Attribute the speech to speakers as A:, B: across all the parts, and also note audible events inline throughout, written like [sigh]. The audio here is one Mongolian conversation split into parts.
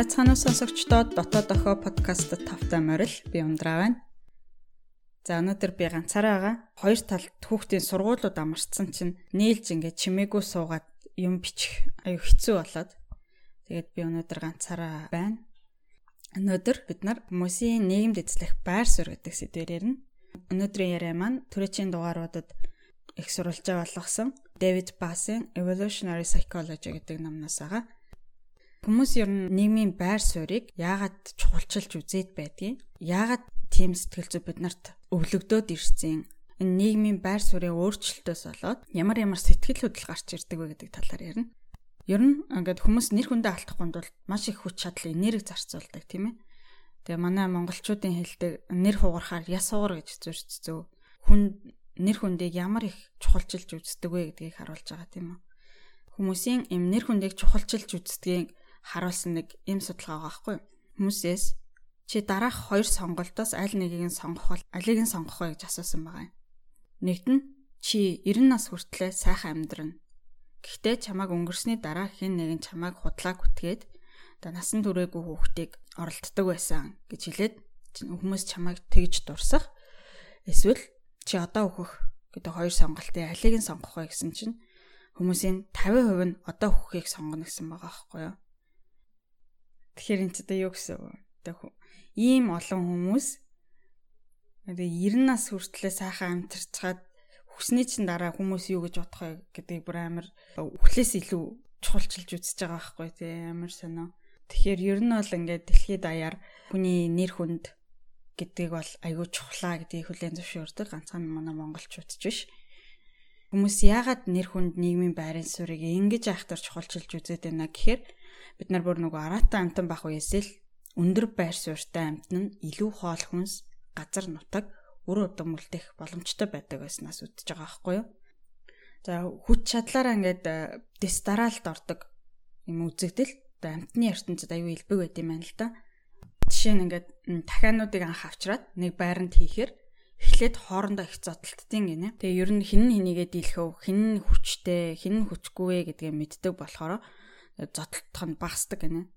A: байцгаана уу сонсогчдод дотоод охоо подкаст тавтай морил би ундраа байна. За өнөөдөр би ганцаараа байгаа. Хоёр талд хүүхдийн сургуулиуд амарцсан чинь нийлж ингээд чимээгүй суугаад юм бичих аюу хэцүү болоод тэгээд би өнөөдөр ганцаараа байна. Өнөөдөр бид нар хүмүүсийн нийгэмд эзлэх байр суурь гэдэг сэдвээр ярина. Өнөөдрийн яриа маань түрээчийн дугааруудад их сурвалжаа болгосон Дэвид Басын Evolutionary Psychology гэдэг номноос байгаа. Хүмүүс ер нь нийгмийн байр суурийг яагаад чухалчилж үзээд байдгийг, яагаад тийм сэтгэл зүй бид нарт өвлөгдөөд ирсэн энэ нийгмийн байр суурийн өөрчлөлтөөс болоод ямар ямар сэтгэл хөдлөл гарч ирдэг вэ гэдэг талаар ярина. Ер нь ингээд хүмүүс нэр хүндээ алдахгүй тулд маш их хүч чадал энерги зарцуулдаг тийм ээ. Тэгээ манай монголчуудын хэлдэг нэр хугарахаар яс хугар гэж зөрчсөн. Хүн нэр хүндийг ямар их чухалчилж үздэг вэ гэдгийг харуулж байгаа тийм үү. Хүмүүсийн эм нэр хүндийг чухалчилж үздгийг харуулсан нэг юм судалгаа байгаа байхгүй? Хүмүүсээс чи дараах хоёр сонголтоос аль нэгийг нь сонгох бол алийг нь сонгох вэ гэж асуусан байгаа юм. Нэгт нь чи 90 нас хүртлээр сайхан амьдрна. Гэхдээ чамайг өнгөрсний дараа хэн нэгэн чамайг худлаа гүтгээд одоо насан туршаагүй хүүхдийг оролддог байсан гэж хэлээд хүмүүс чамайг тэгж дурсах. Эсвэл чи одоо өөхөх гэдэг хоёр сонголтын алийг нь сонгох вэ гэсэн чинь хүмүүсийн 50% нь одоо өөхөхийг сонгоно гэсэн байгаа байхгүй юу? Тэгэхээр энэ ч одоо юу гэсэн үг? Одоо ийм олон хүмүүс одоо 90 нас хүртлээр сайхан амьдарчаад хүсний чин дараа хүмүүс юу гэж бодох вэ гэдгийг бүр амар үхлээс илүү чухалчилж үзэж байгаа байхгүй тий амар сонио. Тэгэхээр ер нь бол ингээд дэлхийд даяар хүний нэр хүнд гэдгийг бол айгүй чухлаа гэдгийг хүлээн зөвшөөрдөг ганцхан манай монголчууд ч биш. Хүмүүс яагаад нэр хүнд нийгмийн байрын суурийг ингэж айхтар чухалчилж үзээд байна гэхээр бид нар бүр нөгөө араатай амтан бах үеэс л өндөр байр суурьтай амтан нь илүү хоол хүнс газар нутаг үр удам үлдэх боломжтой байдаг байснаас үтж байгаа байхгүй юу. За хүч чадлаараа ингээд дистаралд ордог юм үзэгдэл амтны ертөнцид аюу илбэг байт юм байна л да. Жишээ нь ингээд дахиануудыг анх авчраад нэг байранд хийхээр эхлээд хоорондоо их зодтолтдیں۔ гинэ. Тэгээ ер нь хин хинийгээ дийлхөв, хин хүчтэй, хин хүчгүй вэ гэдгээ мэддэг болохоор зодтолтох нь багасдаг гинэ.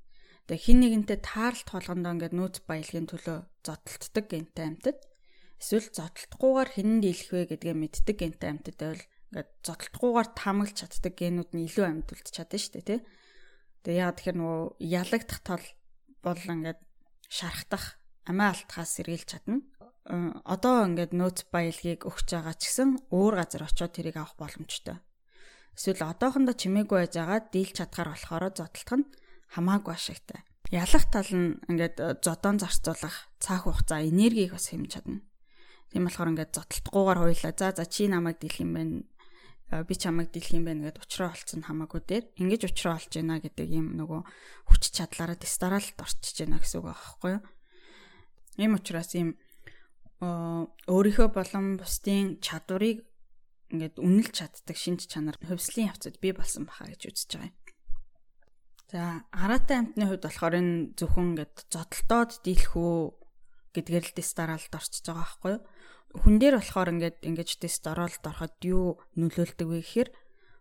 A: Тэгээ хин нэгэнтэй таарлт холгондоо ингээд нөөц баялагын төлөө зодтолтдог гэнтэй амьтад эсвэл зодтолтохгүйгээр хинэн дийлэх вэ гэдгээ мэддэг гэнтэй амьтад байвал ингээд зодтолтохгүйгээр таамаглаж чаддаг генүүд нь илүү амьд үлдэж чадна шүү дээ тий. Тэгээ яа тэгэхээр нөгөө ялагдах тал бол ингээд шархтах амиа алтхаас сэргийлж чадна. Одоо ингээд нөөц баялагийг өгч байгаа ч гэсэн өөр газар очиод тэрийг авах боломжтой. Эсвэл одоохондоо чимээгүй байж байгаа дийлж чадгаар болохоор зодтолтох нь хамаагүй ашигтай. Ялах тал нь ингээд э, зодоон зарцуулах цаах хугацаа энергийг бас хэмж чадна. Тийм болохоор ингээд зодтолтгүйгээр хуйлаа. За за чи намайг дийлэх юм байна. Э, би чамайг дийлэх юм байна гэдээ уучраа олцсон хамаагүй дээр ингэж уучраа олж байна гэдэг юм нөгөө хүч чадлаараа дистаралд орчиж байна гэсэн үг аахгүй юу? Ийм учраас ийм э, өөрийнхөө болон бусдын чадварыг ингээд үнэлж чаддаг шинж чанар хувьслын явцад бий болсон баха гэж үзэж байгаа юм. За араатай амтны хувьд болохоор энэ зөвхөн ингээд зодтолтоод дийлхүү гэдгээр л дистаралд орчиж байгаа байхгүй юу? Хүн дээр болохоор ингээд ингэж дистаралд ороход юу нөлөөлдөг вэ гэхээр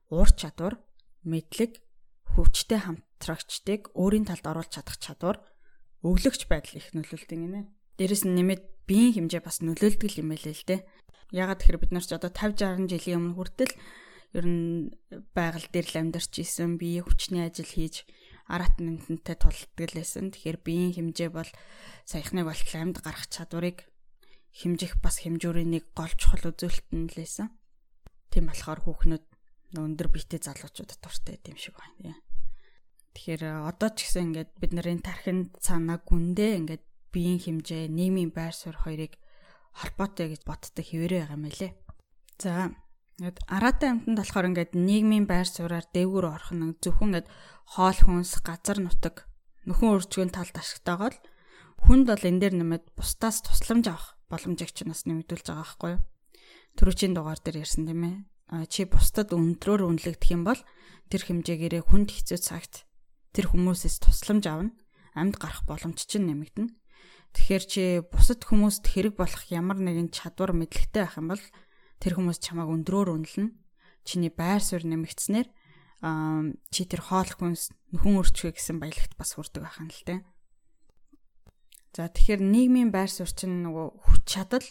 A: уур чадвар, мэдлэг, хүчтэй хамтрагчдыг өөрийн талд оруулах чадах чадвар, өглөгч байдал их нөлөөлдөг гинэ. Дээрэс нь нэмээд биеийн хэмжээ бас нөлөөлдөг юм байлээ л дээ. Ягаад тэгэхээр бид нар ч одоо 50 60 жилийн өмнө хүртэл ер нь байгаль дээр л амьдарч исэн бие хүчний ажил хийж аrat нэмтэнтэй тулдаг лсэн. Тэгэхээр биеийн хэмжээ бол саяхныг бол амьд гарах чадварыг хэмжих бас хэмжүүрийн нэг гол чухал үзүүлэлт нь лсэн. Тийм болохоор хүүхнүүд өндөр биетэй залуучуудад дуртай юм шиг байна. Тэгэхээр одоо ч гэсэн ингээд бид нарын тархинд цаанаа гүндээ ингээд биеийн хэмжээ, нийгмийн байр суурь хоёрыг холбоотой гэж боддог хэвээрээ байгаа юм лээ. За Ингээд араатай амтанд болохоор ингээд нийгмийн байр сууриар дээгүүр орох нь зөвхөн ингээд хоол хүнс, газар нутаг, нөхөн үржигэн талд ашигтайгоо л хүнд бол энэ дээр нэмээд бусдаас тусламж авах боломжийг ч нас нэмэгдүүлж байгаа байхгүй юу? Төрөчийн дугаар дээр ярьсан тийм ээ. Чи бусдад өндрөөр үнэлэгдэх юм бол тэр хэмжээгээрээ хүнд хэцүү цагт тэр хүмүүсээс тусламж авна. Амьд гарах боломж чинь нэмэгдэнэ. Тэгэхээр чи бусад хүмүүст хэрэг болох ямар нэгэн чадвар мэдлэгтэй байх юм бол тэр хүмүүс чамайг өндрөөр үнэлнэ. Чиний байр суурь нэмэгдснээр чи тэр хоол хүнс нөхөн өрчвэ гэсэн баялагт бас хүрдэг байх юм л те. За тэгэхээр нийгмийн байр суурь чинь нөгөө хүч чадал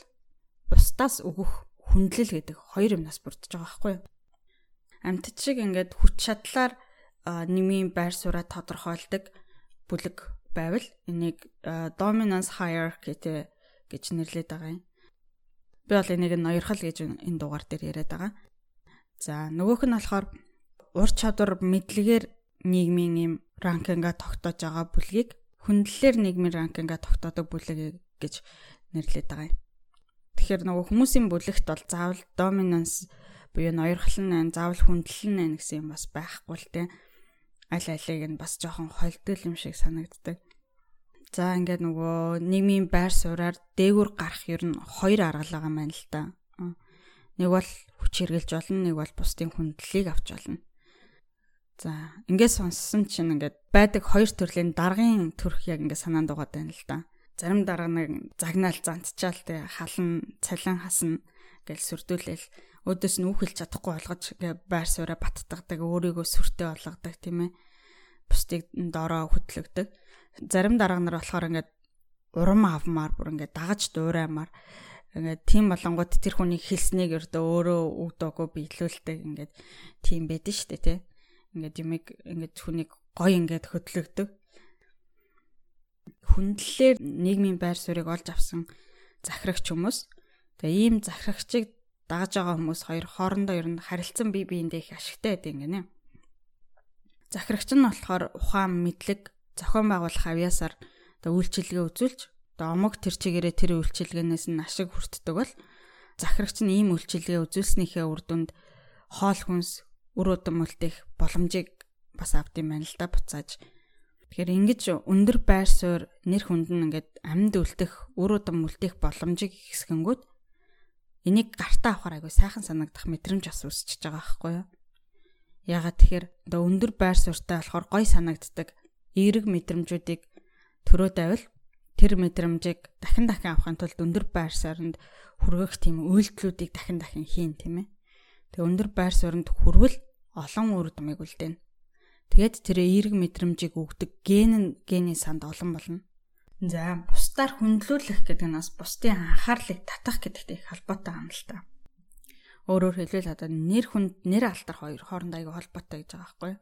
A: бусдаас өгөх хүндлэл гэдэг хоёр юмнаас бүрдэж байгаа байхгүй юу? Амьтд шиг ингээд хүч чадлаар нийгмийн байр сууриа тодорхойлдог бүлэг байвал энийг dominance hierarchy гэж нэрлэдэг байгаа юм. Би бол энийг ноёрхол гэж энэ дугаар дээр яриад байгаа. За нөгөөх нь болохоор ур чадвар мэдлэгээр нийгмийн юм ранкинга тогтоож байгаа бүлгийг хүндлэлээр нийгмийн ранкинга тогтоодог бүлэг гэж нэрлэдэг байгаа юм. Тэгэхээр нөгөө хүмүүсийн бүлэгт бол заавал доминанс буюу ноёрхол нь заавал хүндлэл нь гэсэн юм бас байхгүй л те. Аль алиг нь бас жоохон холдгол юм шиг санагддаг. За ингээд нөгөө нийгмийн байр сууриар дээгүр гарах ер нь хоёр арга байгаа юм байна л да. Нэг бол хүч хэрглэж болно, нэг бол бусдын хүндлэлийг авч болно. За ингээд сонссон чинь ингээд байдаг хоёр төрлийн даргын төрх яг ингээд санаанд угаад байна л да. Зарим дарга нэг загнаал зантчаал тэ халан цалин хасна гэл сүрдүүлэл өөдөөс нь үхэлж чадахгүй болгож байр сууриа баттгадаг өөрийгөө сүртэй болгодог тийм ээ. Бусдыг доороо хөтлөгдөг. Зарим дарга нар болохоор ингээд урам авмаар бүр ингээд дагаж дуураймаар ингээд тийм болонгууд тэр хүний хэлснийг өрдөө өөрөө өгдөгөө биелүүлдэг ингээд тийм байдэн штэ тий ингээд юмыг ингээд хүнийг гой ингээд хөдлөгдөг. Хүндлэлээр нийгмийн байр суурийг олж авсан захирагч хүмүүс. Тэгээ ийм захирагчийг дагаж байгаа хүмүүс хоёр хоорондоо ер нь харилцан бие биендээ их ашигтай байдаг гинэ. Захирагч нь болохоор ухаан мэдлэг зохион байгуулах авьяасаар одоо үйлчилгээ үзүүлж одоо омог тэр чигээрээ тэр үйлчилгээнээс нь ашиг хүртдэг бол захирагч нь ийм үйлчилгээ үзүүлснийхээ үр дүнд хоол хүнс үр удам үлдэх боломжийг бас авд юм байна л да буцааж. Тэгэхээр ингэж өндөр байр суурь нэр хүнд нь ингээд амьд үлдэх, үр удам үлдэх боломжийг ихсгэнгүүт энийг гартаа авахар айгу сайхан санагдах мэдрэмж бас үүсчихэж байгаа байхгүй юу? Ягаад тэгэхээр одоо өндөр байр суурьтай болохоор гой санагддаг эерэг мэдрэмжүүдийг төрөөд байвал тэр мэдрэмжийг дахин дахин авахын тулд өндөр байр суурьнд хүргэх тийм үйлдэлүүдийг дахин дахин хийн тийм ээ. Тэг өндөр байр суурьнд хүрвэл олон үр дүмыг үлдээнэ. Тэгээд тэр эерэг мэдрэмжийг өгдөг ген нь гений санд олон болно. За бусдаар хүндлүүлэх гэдэг нь бас бусдын анхаарлыг татах гэдэгтэй их холбоотой юм л та. Өөрөөр хэлбэл одоо нэр хүнд нэр алдар хоёр хоорондоо аяга холбоотой гэж байгаа байхгүй юу?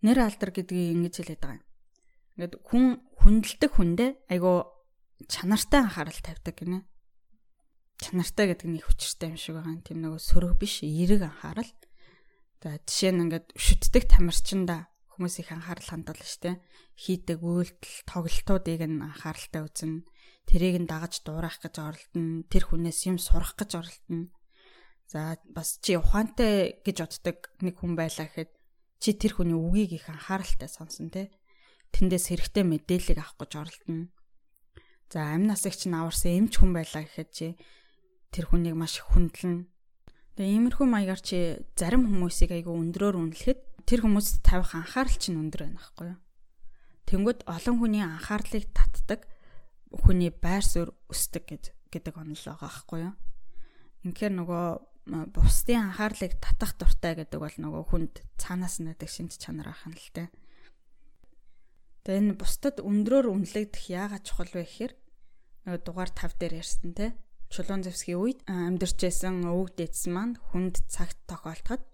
A: Нэр алдар гэдгийг ингэж хэлээд байгаа юм. Ингээд хүн хүндэлдэг хүндээ айгу чанартай анхаарал тавьдаг гинэ чанартай гэдэг нь их хүчтэй юм шиг байгаа юм. Тийм нөгөө сөрөг биш, эерэг анхаарал. За жишээ нь ингээд шүтдэг тамирчинда хүмүүс их анхаарал хандуулна дээ. Хийдэг үйлдэл, тоглолтуудыг нь анхааралтай үзнэ. Тэрийг нь дагаж дуурайх гэж оролдоно. Тэр хүнээс юм сурах гэж оролдоно. За бас чи ухаантай гэж боддог нэг хүн байлаа гэхэд чи тэр хүний үгийг их анхааралтай сонсон те. Тэндээс хэрэгтэй мэдээлэл авах гэж оролдоно. За амь насагч нь аварсан эмч хүн байлаа гэхэд чи тэр хүнийг маш хүндлэн. Тэгээ иймэрхүү маягаар чи зарим хүмүүсийг айгүй өндрөөр үнэлэхэд тэр хүмүүст тавих анхаарал чинь өндөр байна байхгүй юу? Тэнгүүд олон хүний анхаарлыг татдаг хүний байр суурь өсдөг гэж гэдэг онол байгаа байхгүй юу? Инхээр нөгөө бусдын анхаарлыг татах дуртай гэдэг бол нөгөө хүнд цаанаас нэдэг шинж чанар ахын л тэ. Тэгээ энэ бусдад өндрөөр үнэлэгдэх яагаад чухал вэ гэхээр нөгөө дугаар 5 дээр ярьсан те Чулуун зэвсгийн үед амьдарч байсан өвөг дээдс маань хүнд цагт тохиолдоход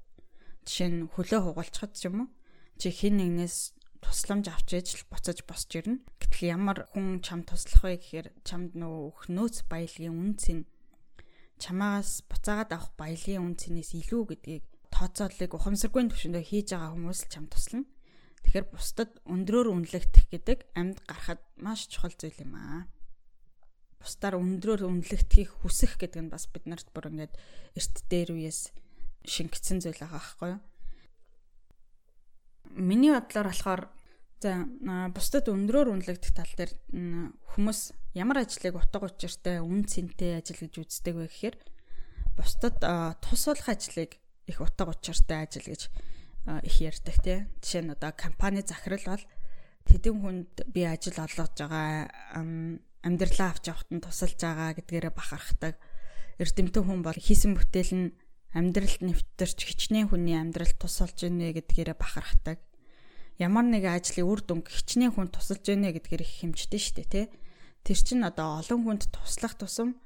A: жишээ нь хөлөө хугалцахад ч юм уу чи хин нэгнээс тусламж авч ээж л буцаж босч ирнэ. Гэтэл ямар хүн чам туслах вэ гэхээр чамд нөгөө өх нөөц баялагын үнц нь чамаагаас буцаагаад авах баялагын үнцнээс илүү гэдгийг тооцооллыг ухамсаргүй төвшөндөө хийж байгаа хүмүүс л чам туслана. Тэгэхээр бусдад өндрөөр үнэлэгдэх гэдэг амьд гарахад маш чухал зүйл юм аа бусдаар өндрөөр үнэлэгдэхийг хүсэх гэдэг нь бас биднэрт бүр ингээд эрт дээр үеэс шингэсэн зүйл байгаа байхгүй юу. Миний бодлоор болохоор за бусдад өндрөөр үнэлэгдэх тал дээр хүмүүс ямар ажлыг утга учиртай үн цэнтэй ажил гэж үздэг вэ гэхээр бусдад тусуулах ажлыг их утга учиртай ажил гэж их ярьдаг тий. Жишээ нь одоо компани захирал бол тэдэн хүнд би ажил олгож байгаа амьдралаа авч явахад нь тусалж байгаа гэдгээрээ бахархдаг. Эрдэмтэн хүн бол хийсэн бүтээл нь амьдралд нэвтэрч хичнээн хүний амьдралд тусалж ийнэ гэдгээрээ бахархдаг. Ямар нэг ажлын үр дүнг хичнээн хүн тусалж ийнэ гэдгээр их хэмждэг шүү дээ, тэ. Тэр чинь одоо олон хүнд туслах тусам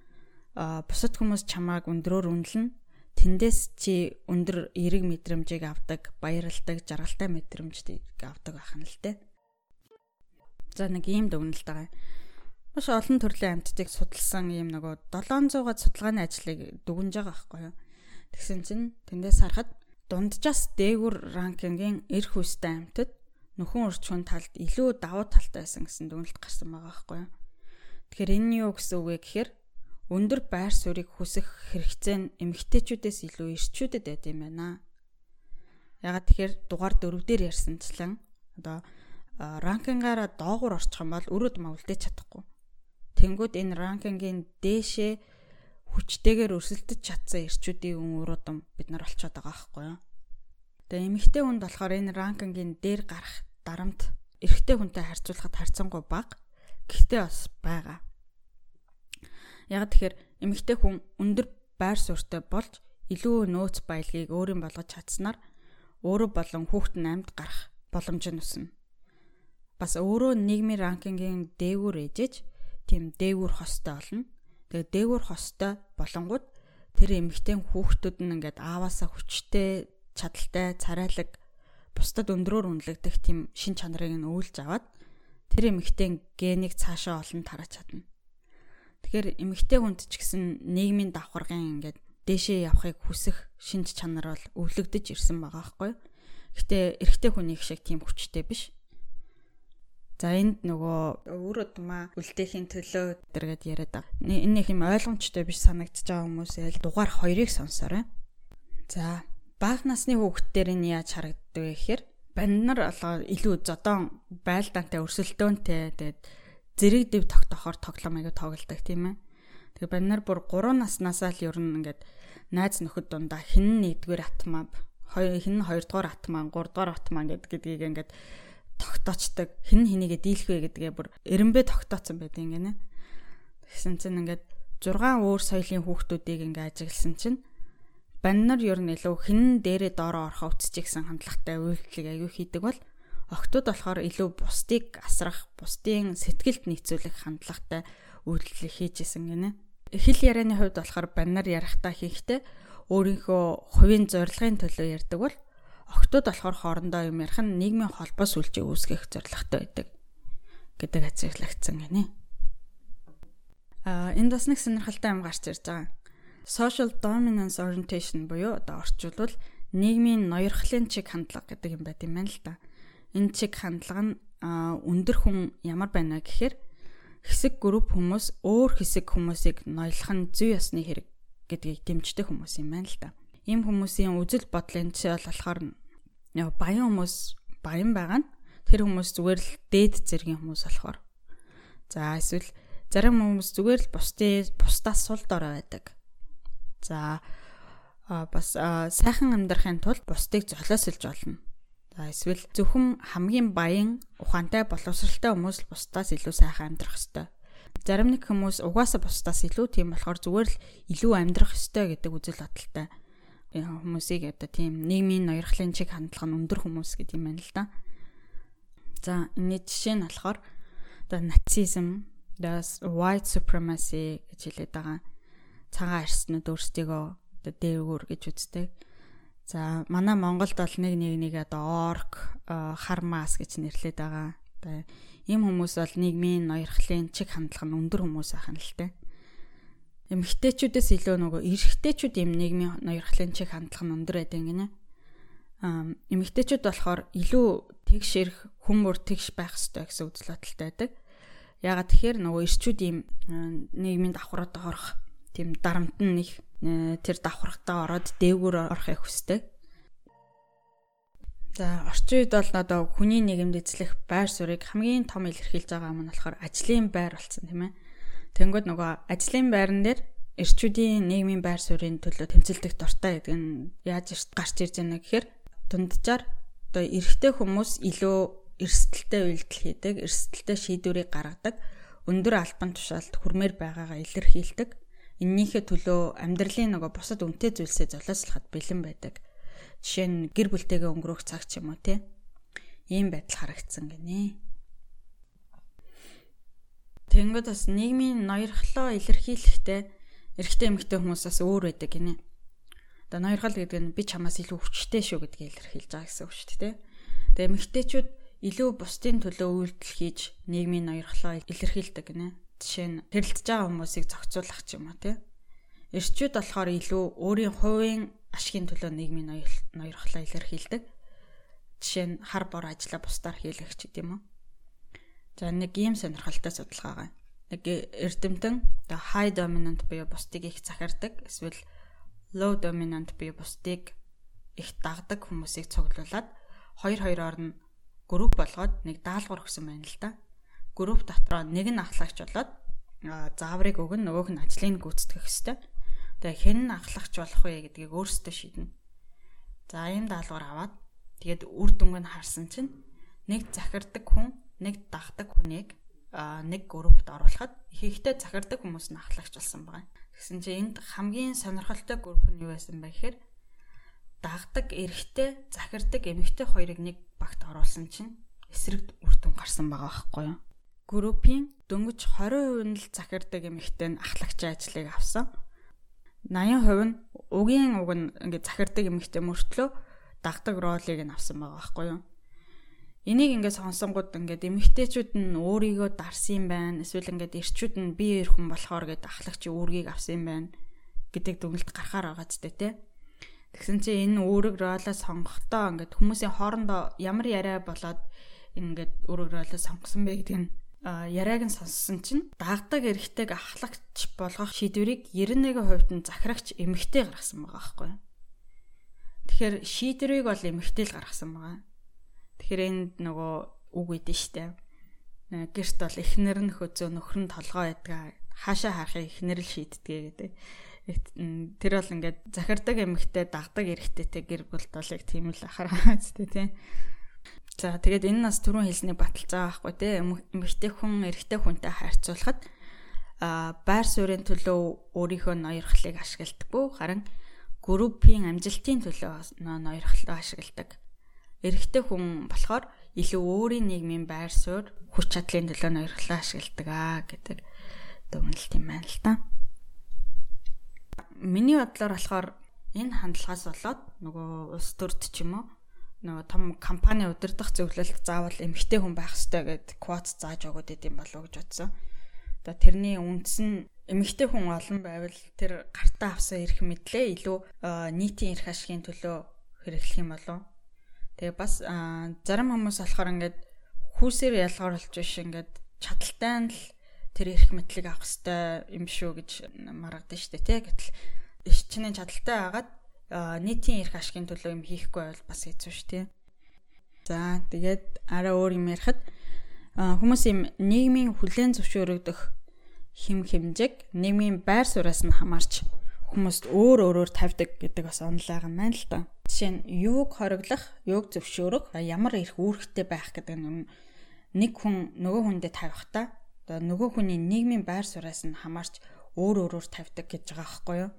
A: бусад хүмүүс чамааг өндрөөр үнэлнэ. Тэндээс чи өндөр эерэг мэдрэмжийг авдаг, баярлдаг, жаргалтай мэдрэмжийг авдаг байх нь л тэ. За нэг ийм дүгнэлт байгаа юм маш олон төрлийн амьтдыг судалсан юм нөгөө 700-аад судалгааны ажлыг дүгнж байгаа байхгүй юу. Тэгсэн чинь тэндээс харахад дунджаас дээгүр ранкингийн эрх үстэй амьтад нөхөн өрчхүн талд илүү давуу талтай байсан гэсэн дүгнэлт гарсан байгаа байхгүй юу. Тэгэхээр энэ юу гэсэн үг вэ гэхээр өндөр байр суурийг хүсэх хэрэгцээ нь эмэгтэйчүүдээс илүү эрчүүдэд байд юм байна. Ягаад тэгэхээр дугаар 4 дээр ярьсанчлан одоо ранкингаараа доогуур орчих юм бол өрөөд мавлдэж чадахгүй. Тэнгүүд энэ ранкингийн дээшээ хүчтэйгээр өрсөлдөж чадсан эрчүүдийн уруудам бид нар олцоод байгаа байхгүй юу. Тэгээ эмэгтэй хүнд болохоор энэ ранкингийн дээр гарах дарамт эрэгтэй хүнтэй харьцуулахад харьцангуй бага. Гэхдээ бас байгаа. Яг тэгэхээр эмэгтэй хүн өндөр байр суурьтай болж илүү нөөц баялагийг өөрийн болгож чадсанаар өөрөө болон хүүхэд нь амьд гарах боломж нь өснө. Бас өөрөө нийгмийн ранкингийн дээгүүр ээжэж тийм дээгүүр хостой болно. Тэгээ дээгүүр хостой болонгууд тэр эмэгтэй хүүхдүүд нь ингээд ааваасаа хүчтэй, чадaltaй, царайлаг бусдад өндрөөр үнэлэгдэх тийм шин чанарыг нь өөлж аваад тэр эмэгтэй генийг цаашаа олон тарааж чадна. Тэгэхээр эмэгтэй хүнд ч гэсэн нийгмийн давхаргын ингээд дээшээ явахыг хүсэх шинж чанар бол өвлөгдөж ирсэн байгаа байхгүй. Гэтэ эрэгтэй хүний шиг тийм хүчтэй биш. За энд нөгөө өөрөө тумаа үлдээхийн төлөө гэдэргээд яриад байгаа. Энэ нэг юм ойлгомжтой биш санагдчихж байгаа хүмүүсээ л дугаар 2-ыг сонсоорой. За бага насны хүүхдээр энэ яаж харагддаг вэ гэхээр банд нар илүү зодон байлдаантай өрсөлдөөнтэй тэгээд зэрэг дэв тогтохоор тоглоом аяга тоглолдог тийм ээ. Тэгээ банд нар бүр 3 наснасаа л ер нь ингээд найз нөхөд дундаа хин нэгдүгээр атмаа хин хоёрдугаар атмаа гуравдугаар атмаа гэдгийг ингээд тогтоочдаг хэн хэнийгээ дийлэх вэ гэдгээ бүр эренбэ тогтооцсон байдаг ингэнэ. Тэгсэн чинь ингээд 6 өөр соёлын хүүхдүүдийг ингээ ажигласан чинь банд нар ер нь илүү хэн дээрээ доороо орохоо үтсчих гэсэн хандлагатай үйлдэлийг аягүй хийдэг бол охтууд болохоор илүү бусдыг асрах, бусдын сэтгэлд нийцүүлэх хандлагатай үйлдэлийг хийжсэн гинэ. Хэл ярианы хувьд болохоор банд нар ярихтаа хийхдээ өөрийнхөө хувийн зорилгын төлөө ярьдаг бол Охтууд болохоор хоорондоо юм ярих нь нийгмийн холбоо сүлжээ үүсгэх зорилготой байдаг гэдэг ажиглагдсан гинэ. Аа энд бас нэг сонирхолтой юм гарч ирж байгаа. Social dominance orientation буюу одоо орчуулбал нийгмийн ноёрхлын чиг хандлага гэдэг юм байт юм байна л да. Энэ чиг хандлага нь өндөр хүн ямар байна гэхээр хэсэг групп хүмүүс өөр хэсэг хүмүүсийг ноёлох нь зүй ёсны хэрэг гэдгийг дэмждэг хүмүүс юм байна л да. Ийм хүмүүсийн үзэл бодлын чийл болохоор яг баян хүмүүс баян байгаа нь тэр хүмүүс зүгээр л дээд зэргийн хүмүүс болохоор. За эсвэл зарим хүмүүс зүгээр л бусдын бусдаас сул дорой байдаг. За бас сайхан амьдрахын тулд бусдыг золиослж болно. За эсвэл зөвхөн хамгийн баян ухаантай боловсралтай хүмүүс л бусдаас илүү сайхан амьдрах ёстой. Зарим нэг хүмүүс угаасаа бусдаас илүү тийм болохоор зүгээр л илүү амьдрах ёстой гэдэг үзэл бодолтой хүмүүсийг одоо тийм нийгмийн ноёрхлын чиг хандлага нь өндөр хүмүүс гэдэг юм байна л да. За энэ жишээ нь болохоор одоо нацизм, das white supremacy гэж хэлээд байгаа. Цагаан арснууд өөрсдийгөө одоо дээгүүр гэж үздэг. За манай Монголд бол нэг нэг нэг одоо орк, хармас гэж нэрлэдэг байгаа. Одоо ийм хүмүүс бол нийгмийн ноёрхлын чиг хандлага нь өндөр хүмүүс ахын л тэ эмэгтэйчүүдээс илүү нөгөө эрэгтэйчүүд юм нийгмийн ноёрхлын чиг хандлага нь өндөр байдаг гинэ. Аа эмэгтэйчүүд болохоор илүү тэгш ирэх хүмүүр тэгш байх ёстой гэсэн үзэл бодолтой байдаг. Ягаад тэгэхээр нөгөө эрчүүд ийм нийгмийн давхраад орох тийм дарамт нь их тэр давхрахтаа ороод дээгүүр орохыг хүсдэг. За орчин үед бол одоо хүний нийгэмд эзлэх байр суурийг хамгийн том илэрхийлж байгаа юм нь болохоор ажлын байр болсон тийм ээ. Тэнгүүд нөгөө ажлын байран дээр эрчүүдийн нийгмийн байр суурийн төлөө тэмцэлдэх дуртай гэдэг нь яаж гарч ирж байна гэхээр дунджаар одоо эрэгтэй хүмүүс илүү эрсдэлтэй үйлдэл хийдэг, эрсдэлтэй шийдвэрийг гаргадаг, өндөр албан тушаалд хүрмээр байгаагаа илэрхийлдэг. эннийхээ төлөө амьдралын нөгөө бусад үнэтэй зүйлсээ золиослоход бэлэн байдаг. Жишээ нь гэр бүлтэйгээ өнгөрөх цаг ч юм уу те. Ийм байдал харагдсан гинэ. Тэнгүүд бас нийгмийн ноёрхлоо илэрхийлэхдээ эрэгтэй эмэгтэй хүмүүсээс өөр байдаг гинэ. Одоо ноёрхол гэдэг нь би чамаас илүү хүчтэй шүү гэдгийг илэрхийлж байгаа гэсэн үг шүү дээ. Тэгээ эмэгтэйчүүд илүү бусдын төлөө үйлдэл хийж нийгмийн ноёрхлоо илэрхийлдэг гинэ жишээ нь хэрэлдэж байгаа хүмүүсийг зохицуулах ч юм уу тий. Эрчүүд болохоор илүү өөрийн хувийн ашигын төлөө нийгмийн ноёрхлоо илэрхийлдэг. Жишээ нь хар бор ажилла бусдаар хийлгэх ч гэдэм үү. За нэг ийм сонирхолтой судалгаа байгаа. Нэг эрдэмтэн the high dominant буюу бусдыг их захирдаг эсвэл low dominant буюу бусдыг их дагдаг хүмүүсийг цуглуулад хоёр хоёроор нь групп болгоод нэг даалгавар өгсөн байна л да групп дотроо нэг нь ахлагч болоод зааврыг өгнө нөгөөх нь ажлыг гүйцэтгэх хэвээр. Тэгээ хэн нь ахлагч болох вэ гэдгийг өөрсдөө шийднэ. За ийм даалгавар аваад тэгээд үр дүнг нь харсан чинь нэг захирдаг хүн, нэг дагдаг хүнийг нэг группт оруулахад ихэнхдээ захирдаг хүмүүс нь ахлагч болсон байгаа. Тэгсэн чинь энд хамгийн сонирхолтой групп нь юу байсан бэ гэхээр дагдаг эрэгтэй, захирдаг эмэгтэй хоёрыг нэг багт оруулсан чинь эсрэг үр дүн гарсан байгаа байхгүй юу? группийн дөнгөж 20% нь л захирдаг эмэгтэй нь ахлагчийн ажлыг авсан. 80% нь угийн уг нь ингээд захирдаг эмэгтэй мөртлөө дагдаг ролыг нь авсан байгаа байхгүй юу? Энийг ингээд сонсонгууд ингээд эмэгтэйчүүд нь өөрийгөө дарсан байна. Эсвэл ингээд эрчүүд нь би эр хүн болохоор гээд ахлагчийн үүргийг авсан байна гэдэг дүгнэлт гарахаар байгаа ч тэ. Тэгсэн чинь энэ үүрэг ролоо сонгохдоо ингээд хүмүүсийн хоорондоо ямар яриа болоод ингээд үүрэг ролоо сонгосон бэ гэдэг нь яриаг нь сонссон чинь дагдаг эрэгтэйг ахлагч болгох шийдвэрийг 91% нь захирагч эмэгтэй гаргасан байгаа байхгүй. Тэгэхээр шийдвэрийг бол эмэгтэй л гаргасан байгаа. Тэгэхээр энд нөгөө үг өгдөн штэ. Гэрт бол эхнэр нь хözөө нөхөр нь толгоо байдгаа хаашаа харахыг эхнэр л шийддэг гэдэг. Тэр бол ингээд захирдаг эмэгтэй дагдаг эрэгтэйтэй гэр бүл бол яг тийм л ахараа зү тийм. За тэгээд энэ нас түрүүн хэлсний баталцаа байхгүй те эмэгтэй хүн эрэгтэй хүнтэй харьцуулахад а байр суурийн төлөө өөрийнхөө ноёрхлыг ашигладаггүй харин группийн амжилтын төлөө ноёрхлоо ашигладаг. Эрэгтэй хүн болохоор илүү өөрийн нийгмийн байр суурь хүч чадлын төлөө ноёрхлоо ашигладаг аа гэдэг дүгнэлт юм байна л та. Миний бодлоор болохоор энэ хандлагаас болоод нөгөө улс төрд ч юм уу нөгөө том компани удирдах зөвлөлт заавал эмэгтэй хүн байх ёстой гэд квот зааж өгöd идэм болов гэж бодсон. Одоо тэрний үндэс нь эмэгтэй хүн олон байвал тэр гартаа авсан эрх мэдлээ илүү нийтийн эрх ашигын төлөө хэрэглэх юм болов. Тэгээ бас зарим хүмүүс болохоор ингээд хүүсээр ялгааруулж биш ингээд чадaltaй нь л тэр эрх мэдлийг авах ёстой юм шүү гэж маргадаг дээ тий. Гэтэл чиний чадaltaй хагаад нийтийн эрх ашигын төлөө юм хийхгүй бол бас хэцүү тий. За тэгээд арай өөр юм ярихад хүмүүс юм нийгмийн хүлээн зөвшөөрөгдөх хим хэмжээг нийгмийн байр сууриас нь хамаарч хүмүүст өөр өөрөөр тавьдаг гэдэг бас онлайг юм байна л да. Жишээ нь юуг хориглох, юуг зөвшөөрөх, ямар их үүрэгтэй байх гэдэг нь нэг хүн нөгөө хүндээ тавихтаа одоо нөгөө хүний нийгмийн байр сууриас нь хамаарч өөр өөрөөр тавьдаг гэж байгаа байхгүй юу?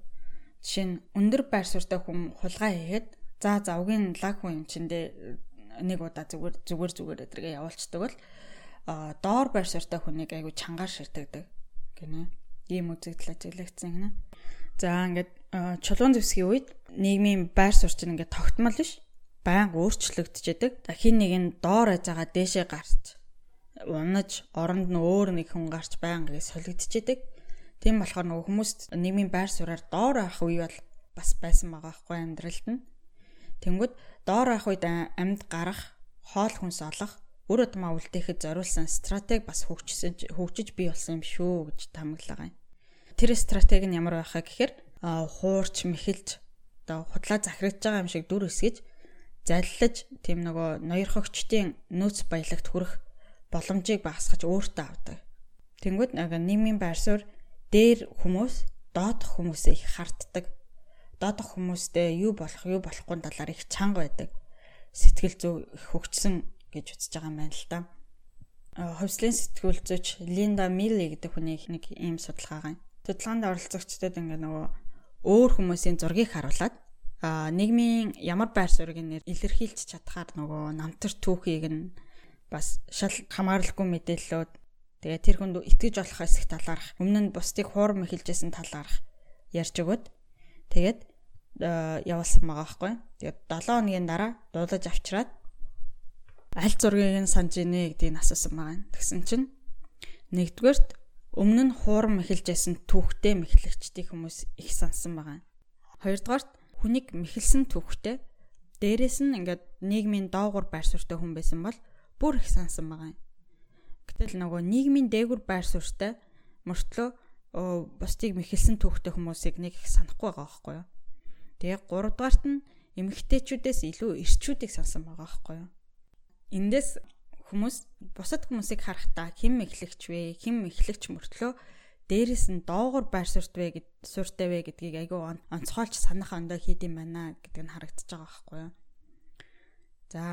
A: Жишээ нь өндөр байр суурьтай хүн хулгай хийгээд за завгийн лаг хүн юм чиндээ нэг удаа зүгээр зүгээр зүгээр эдрэгээ явуулцдаг бол доор байр суурьтай хүнийг айгу чангаар ширтэгдэг гинэ. Ийм үзэгдэл ажиглагдсан гинэ. За ингээд чулуун зэвсгийн үед нийгмийн байр чинь ингээд тогтмол биш байнга өөрчлөгдөж яадаг. Хин нэг нь доор айж байгаа дээшээ гарч унаж оронд нь өөр нэг хүн гарч байнга солигдчихэдэг. Тийм болохоор нөгөө хүмүүст нийгмийн байр сууриаар доор авах үе бол бас байсан байгаа хгүй амьдралд нь. Тэнгүүд доор авах үед амьд гарах, хоол хүнс олох, үр удмаа үлдээхэд зориулсан стратеги бас хөгжсөн хөгжиж бий болсон юм шүү гэж тамаглаа. Тэр стратеги нь ямар байхаа гэхээр хуурч мэхэлж одоо худлаа захирагдж байгаа юм шиг дүр эсгэж заллаж тийм нөгөө ноёрхогчдын нөөц баялагт хүрэх боломжийг багасгаж өөртөө авдаг. Тэнгүүд нэг нийгмийн байр суурь дээр хүмүүс доодох хүмүүсээ их харддаг. Доодох хүмүүстэй юу болох юу болохгүй талаар их чанга байдаг. Сэтгэл зүй хөгжсөн гэж үзэж байгаа юм байна л да. Ховслын сэтгүүлзүүч Линда Милли гэдэг хүний нэг ийм судалгаа гань. Судалгаанд оролцогчдод ингээ нөгөө өөр хүмүүсийн зургийг харуулад а нийгмийн ямар байр суурийг нэр илэрхийлж чадхаар нөгөө намтар түүхийг нь бас шал хамааралгүй мэдээллүүд тэгээ тэр хүнд итгэж болох хэсэг талаарх өмнө нь бусдыг хуурам эхэлжсэн талаарх ярьж өгöd тэгээд явуулсан байгаа байхгүй. Тэгээд 7 хоногийн дараа дуулаж авчираад аль зургийг нь санаж ийнэ гэдгийг асуусан байгаа. Тэгсэн чинь нэгдүгээрт Өмнө нь хуурам эхэлжсэн түүхтэй мэхлэгчдийн хүмүүс их сансан байгаа. Хоёрдугаарт хүнийг мэхэлсэн түүхтэй дээрэс нь ингээд нийгмийн доогуур байр суурьтай хүн байсан бол бүр их сансан байгаа. Гэтэл нөгөө нийгмийн дээгүр байр суурьтай мөртлөө бусдыг мэхэлсэн түүхтэй хүмүүсийг нэг их санахгүй байгаа байхгүй юу. Тэгээ гуравдугаарт нь эмэгтэйчүүдээс илүү эрчүүдийг сансан байгаа байхгүй юу. Эндээс хүмүүс бусад хүмүүсийг харахтаа хэн мэхлэгч вэ? Хэн мэхлэгч мөртлөө дээрэс нь доогор байр суурьт вэ гэд суурьтай вэ гэдгийг айгүй онцгойлж санах ондоо хийдэм байна гэдг нь харагдаж байгаа байхгүй юу. За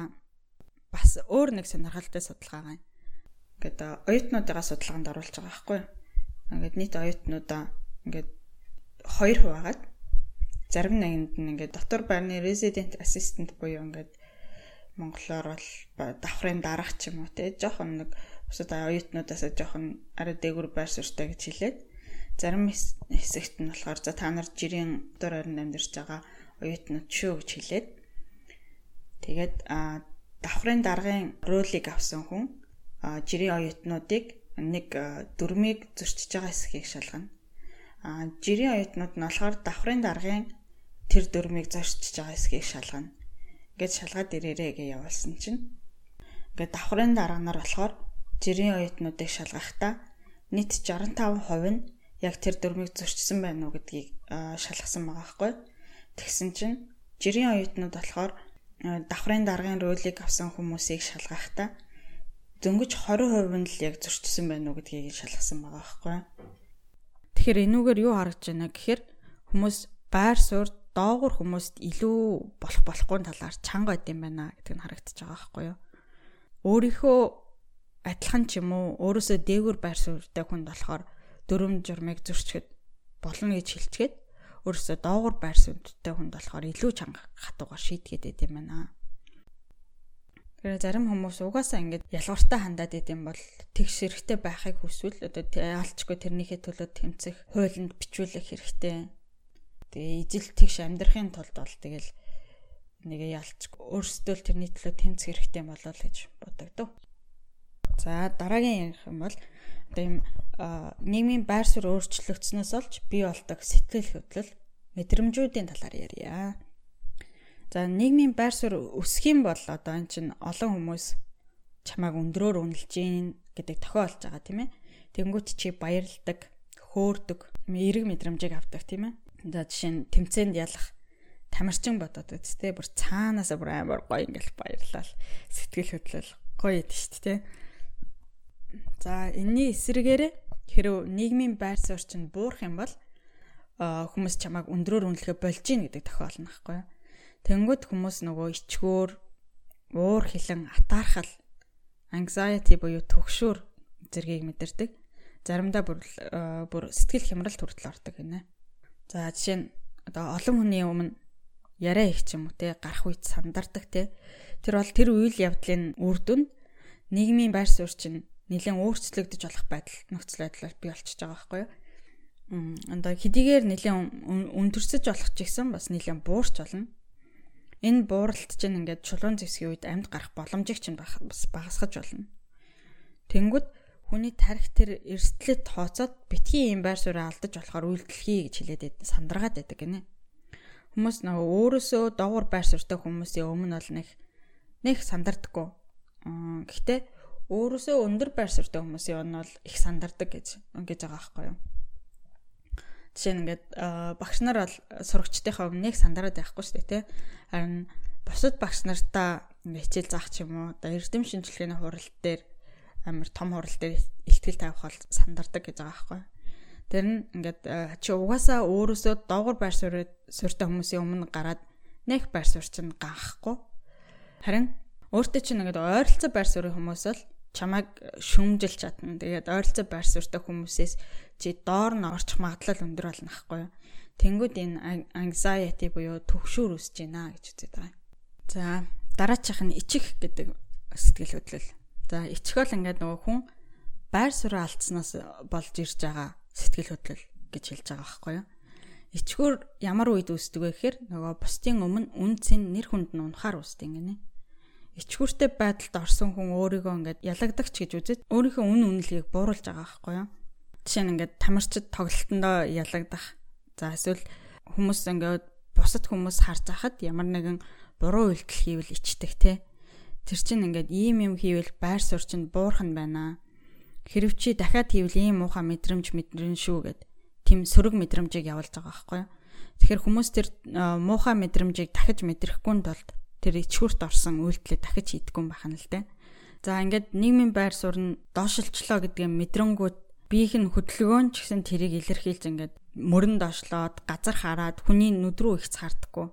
A: бас өөр нэг сонирхолтой судалгаа гань. Ингээд оюутнуудыгаа судалгаанд оруулж байгаа байхгүй юу. Ингээд нийт оюутнуудаа ингээд 2% хагаад зарим нэгэнд нь ингээд дотор байрны resident assistant буюу ингээд монголоор бол давхрын дараах ч юм уу те жоохон нэг бусад оюутнуудаас жоохон арай дээгүр байр суурьтай гэж хэлээд зарим хэсэгт нь болохоор за та нар жирийн дор орон амьдарч байгаа оюутнууд шүү гэж хэлээд тэгээд давхрын даргын ролыг авсан хүн жирийн оюутнуудыг нэг дөрмийг зөрчиж байгаа хэсгийг шалгана. А жирийн оюутнууд нь болохоор давхрын даргын тэр дөрмийг зөрчиж байгаа хэсгийг шалгана гэж шалгаад ирээрээ гэж явуулсан чинь ингээд давхрын дараанаар болохоор жирийн оюутнуудыг шалгахдаа нийт 65% нь яг тэр дөрмийг зөрчсөн байна уу гэдгийг шалгасан байгаа байхгүй. Тэгсэн чинь жирийн оюутнууд болохоор давхрын даргын ролыг авсан хүмүүсийг шалгахдаа дөнгөж 20% нь л яг зөрчсөн байна уу гэдгийг шалгасан байгаа байхгүй. Тэгэхээр энүүгээр юу харагдж байна гэхээр хүмүүс байр суурь доогуур хүмүүст илүү болох болохгүй талаар чанга байд юм байна гэдэг нь харагдаж байгаа байхгүй юу. Өөрийнхөө адилхан ч юм уу өөрөөсөө дээгүр байр суурьтай хүнд болохоор дөрөв журмыг зөрчихэд болно гэж хэлчихэд өөрөөсөө доогуур байр суурьтай хүнд болохоор илүү чанга хатуугаар шийтгээд байд юм байна. Тэгэхээр зарим хүмүүс угаасаа ингэж ялгууртай хандаад идэм бол тэгш хэрэгтэй байхыг хүсвэл одоо алчгүй тэрнийхээ төлөө тэмцэх, хуулинд бичүүлэх хэрэгтэй Тэгээ ижил тэгш амьдрахын тулд бол тэгэл нэг ялч өөрсдөө л тэрний төлөө тэмцэх хэрэгтэй болол гэж бодогдов. За дараагийн ярих юм бол одоо юм нийгмийн байр суурь өөрчлөгдснөөс олж бий болдог сэтгэл хөдлөл мэдрэмжүүдийн талаар ярья. За нийгмийн байр суурь өсөх юм бол одоо эн чинь олон хүмүүс чамааг өндрөөр үнэлж гин гэдэг тохиолж байгаа тийм ээ. Тэнгүүт чи баярлдаг, хөөрдөг, эерэг мэдрэмжийг авдаг тийм ээ. За жишээ нь тэмцээнд ялах тамирчин бодоод үст те бүр цаанаас бүр амар гоё ингээл баярлал сэтгэл хөдлөл гоё идэв шүү дээ. За энэний эсрэгээрээ хэрв нийгмийн байр суурь чинь буурах юм бол хүмүүс чамайг өндрөөр үнэлэхэ болж гин гэдэг тохиолно байхгүй юу. Тэнгүүд хүмүүс нөгөө ичгөөр уур хилэн атаархал anxiety буюу төгшөөр зэргийг мэдэрдэг. Заримдаа бүр бүр сэтгэл хямралт хүртэл ордог гинэ. За жишээ нь одоо олон хүний өмнө яриа их ч юм уу те гарах үед сандардаг те. Тэр бол тэр үйл явдлын үр дүнд нийгмийн байр суурь чинь нэлээд өөрчлөгдөж болох байдал нөхцөл байдал бий болчихж байгаа байхгүй юу? Одоо хэдийгээр нэлээд өндөрсөж болох ч гэсэн бас нэлээд буурч болно. Энэ бууралт чинь ингээд чулуун зэвсгийн үед амьд гарах боломжийг чинь бас багасгаж болно. Тэнгүүд хүний тарих тэр эрсдлэд тооцоод битгий юм байр суурь алдаж болохоор үйлдэлхий гэж хэлээд сандраад байдаг гинэ. Хүмүүс нөгөө өөрөөсөө доогуур байр суурьтай хүмүүсийн өмнө бол нэг нэг сандардаггүй. Гэхдээ өөрөөсөө өндөр байр суурьтай хүмүүсийн өмнө бол их сандардаг гэж ингэж байгаа байхгүй юу? Жишээ нь ингээд багш нар бол сурагчдынхаа өмнө нэг сандараад байхгүй шүү дээ, тэ. Харин бусад багш нартаа хичээл заах ч юм уу, одоо эрдэм шинжилгээний хурал дээр амар том хурал дээр ихтгэл тавих бол сандардаг гэж байгаа байхгүй. Тэр нь ингээд э, чи угаасаа өөрөөсөө доогор байр суурь суурьтай хүмүүсийн өмнө гараад нэг байр суурь чинь ганхахгүй. Харин өөртөө чинь ингээд ойролцоо байр суурийн хүмүүс бол чамайг шүмжилж чадна. Тэгээд ойролцоо байр суурьтай хүмүүсээс чи доор нь орчих магадлал өндөр болно ахгүй юу? Тэнгүүд энэ anxiety буюу төгшүүр үсэж байна гэж үздэг байгаа. За дараачих нь ичих гэдэг сэтгэл хөдлөл. За бол ингээд нөгөө хүн байр сууриа алдснаас болж ирж байгаа сэтгэл хөдлөл гэж хэлж байгаа байхгүй юу? Ичгүүр ямар үед үүсдэг вэ гэхээр нөгөө бусдын өмнө үн цэн нэр хүнд нь унахаар үүсдэг гинэ. Ичгүүртэй байдалд орсон хүн өөрийгөө ингээд ялагдагч гэж үзээд өөрийнхөө үн үнэлгийг бууруулж байгаа байхгүй юу? Жишээ нь ингээд тамирчид тоглолтондоо ялагдах. За эсвэл хүмүүс ингээд бусад хүмүүс харж байхад ямар нэгэн буруу үйлдэл хийвэл ичдэг те. Тэр чинь ингээд ийм юм хийвэл байр суурь чинь буурхан байна. Хэрв чи дахиад хийвэл ийм муухай мэдрэмж мэдрэн шүү гэд тийм сөрөг мэдрэмжийг явуулж байгаа байхгүй юу. Тэгэхээр хүмүүс тэр муухай мэдрэмжийг дахиж мэдрэхгүй тулд тэр ичгүрт орсон үйлдэлээ дахиж хийдэггүй байх нь л дээ. За ингээд нийгмийн байр суурь нь доошилчлоо гэдгийг мэдрэнгүүт биеийнх нь хөдөлгөөн ч гэсэн тэрийг илэрхийлж ингээд мөрөн доошлоод газар хараад хүний нүд рүү ихц хардггүй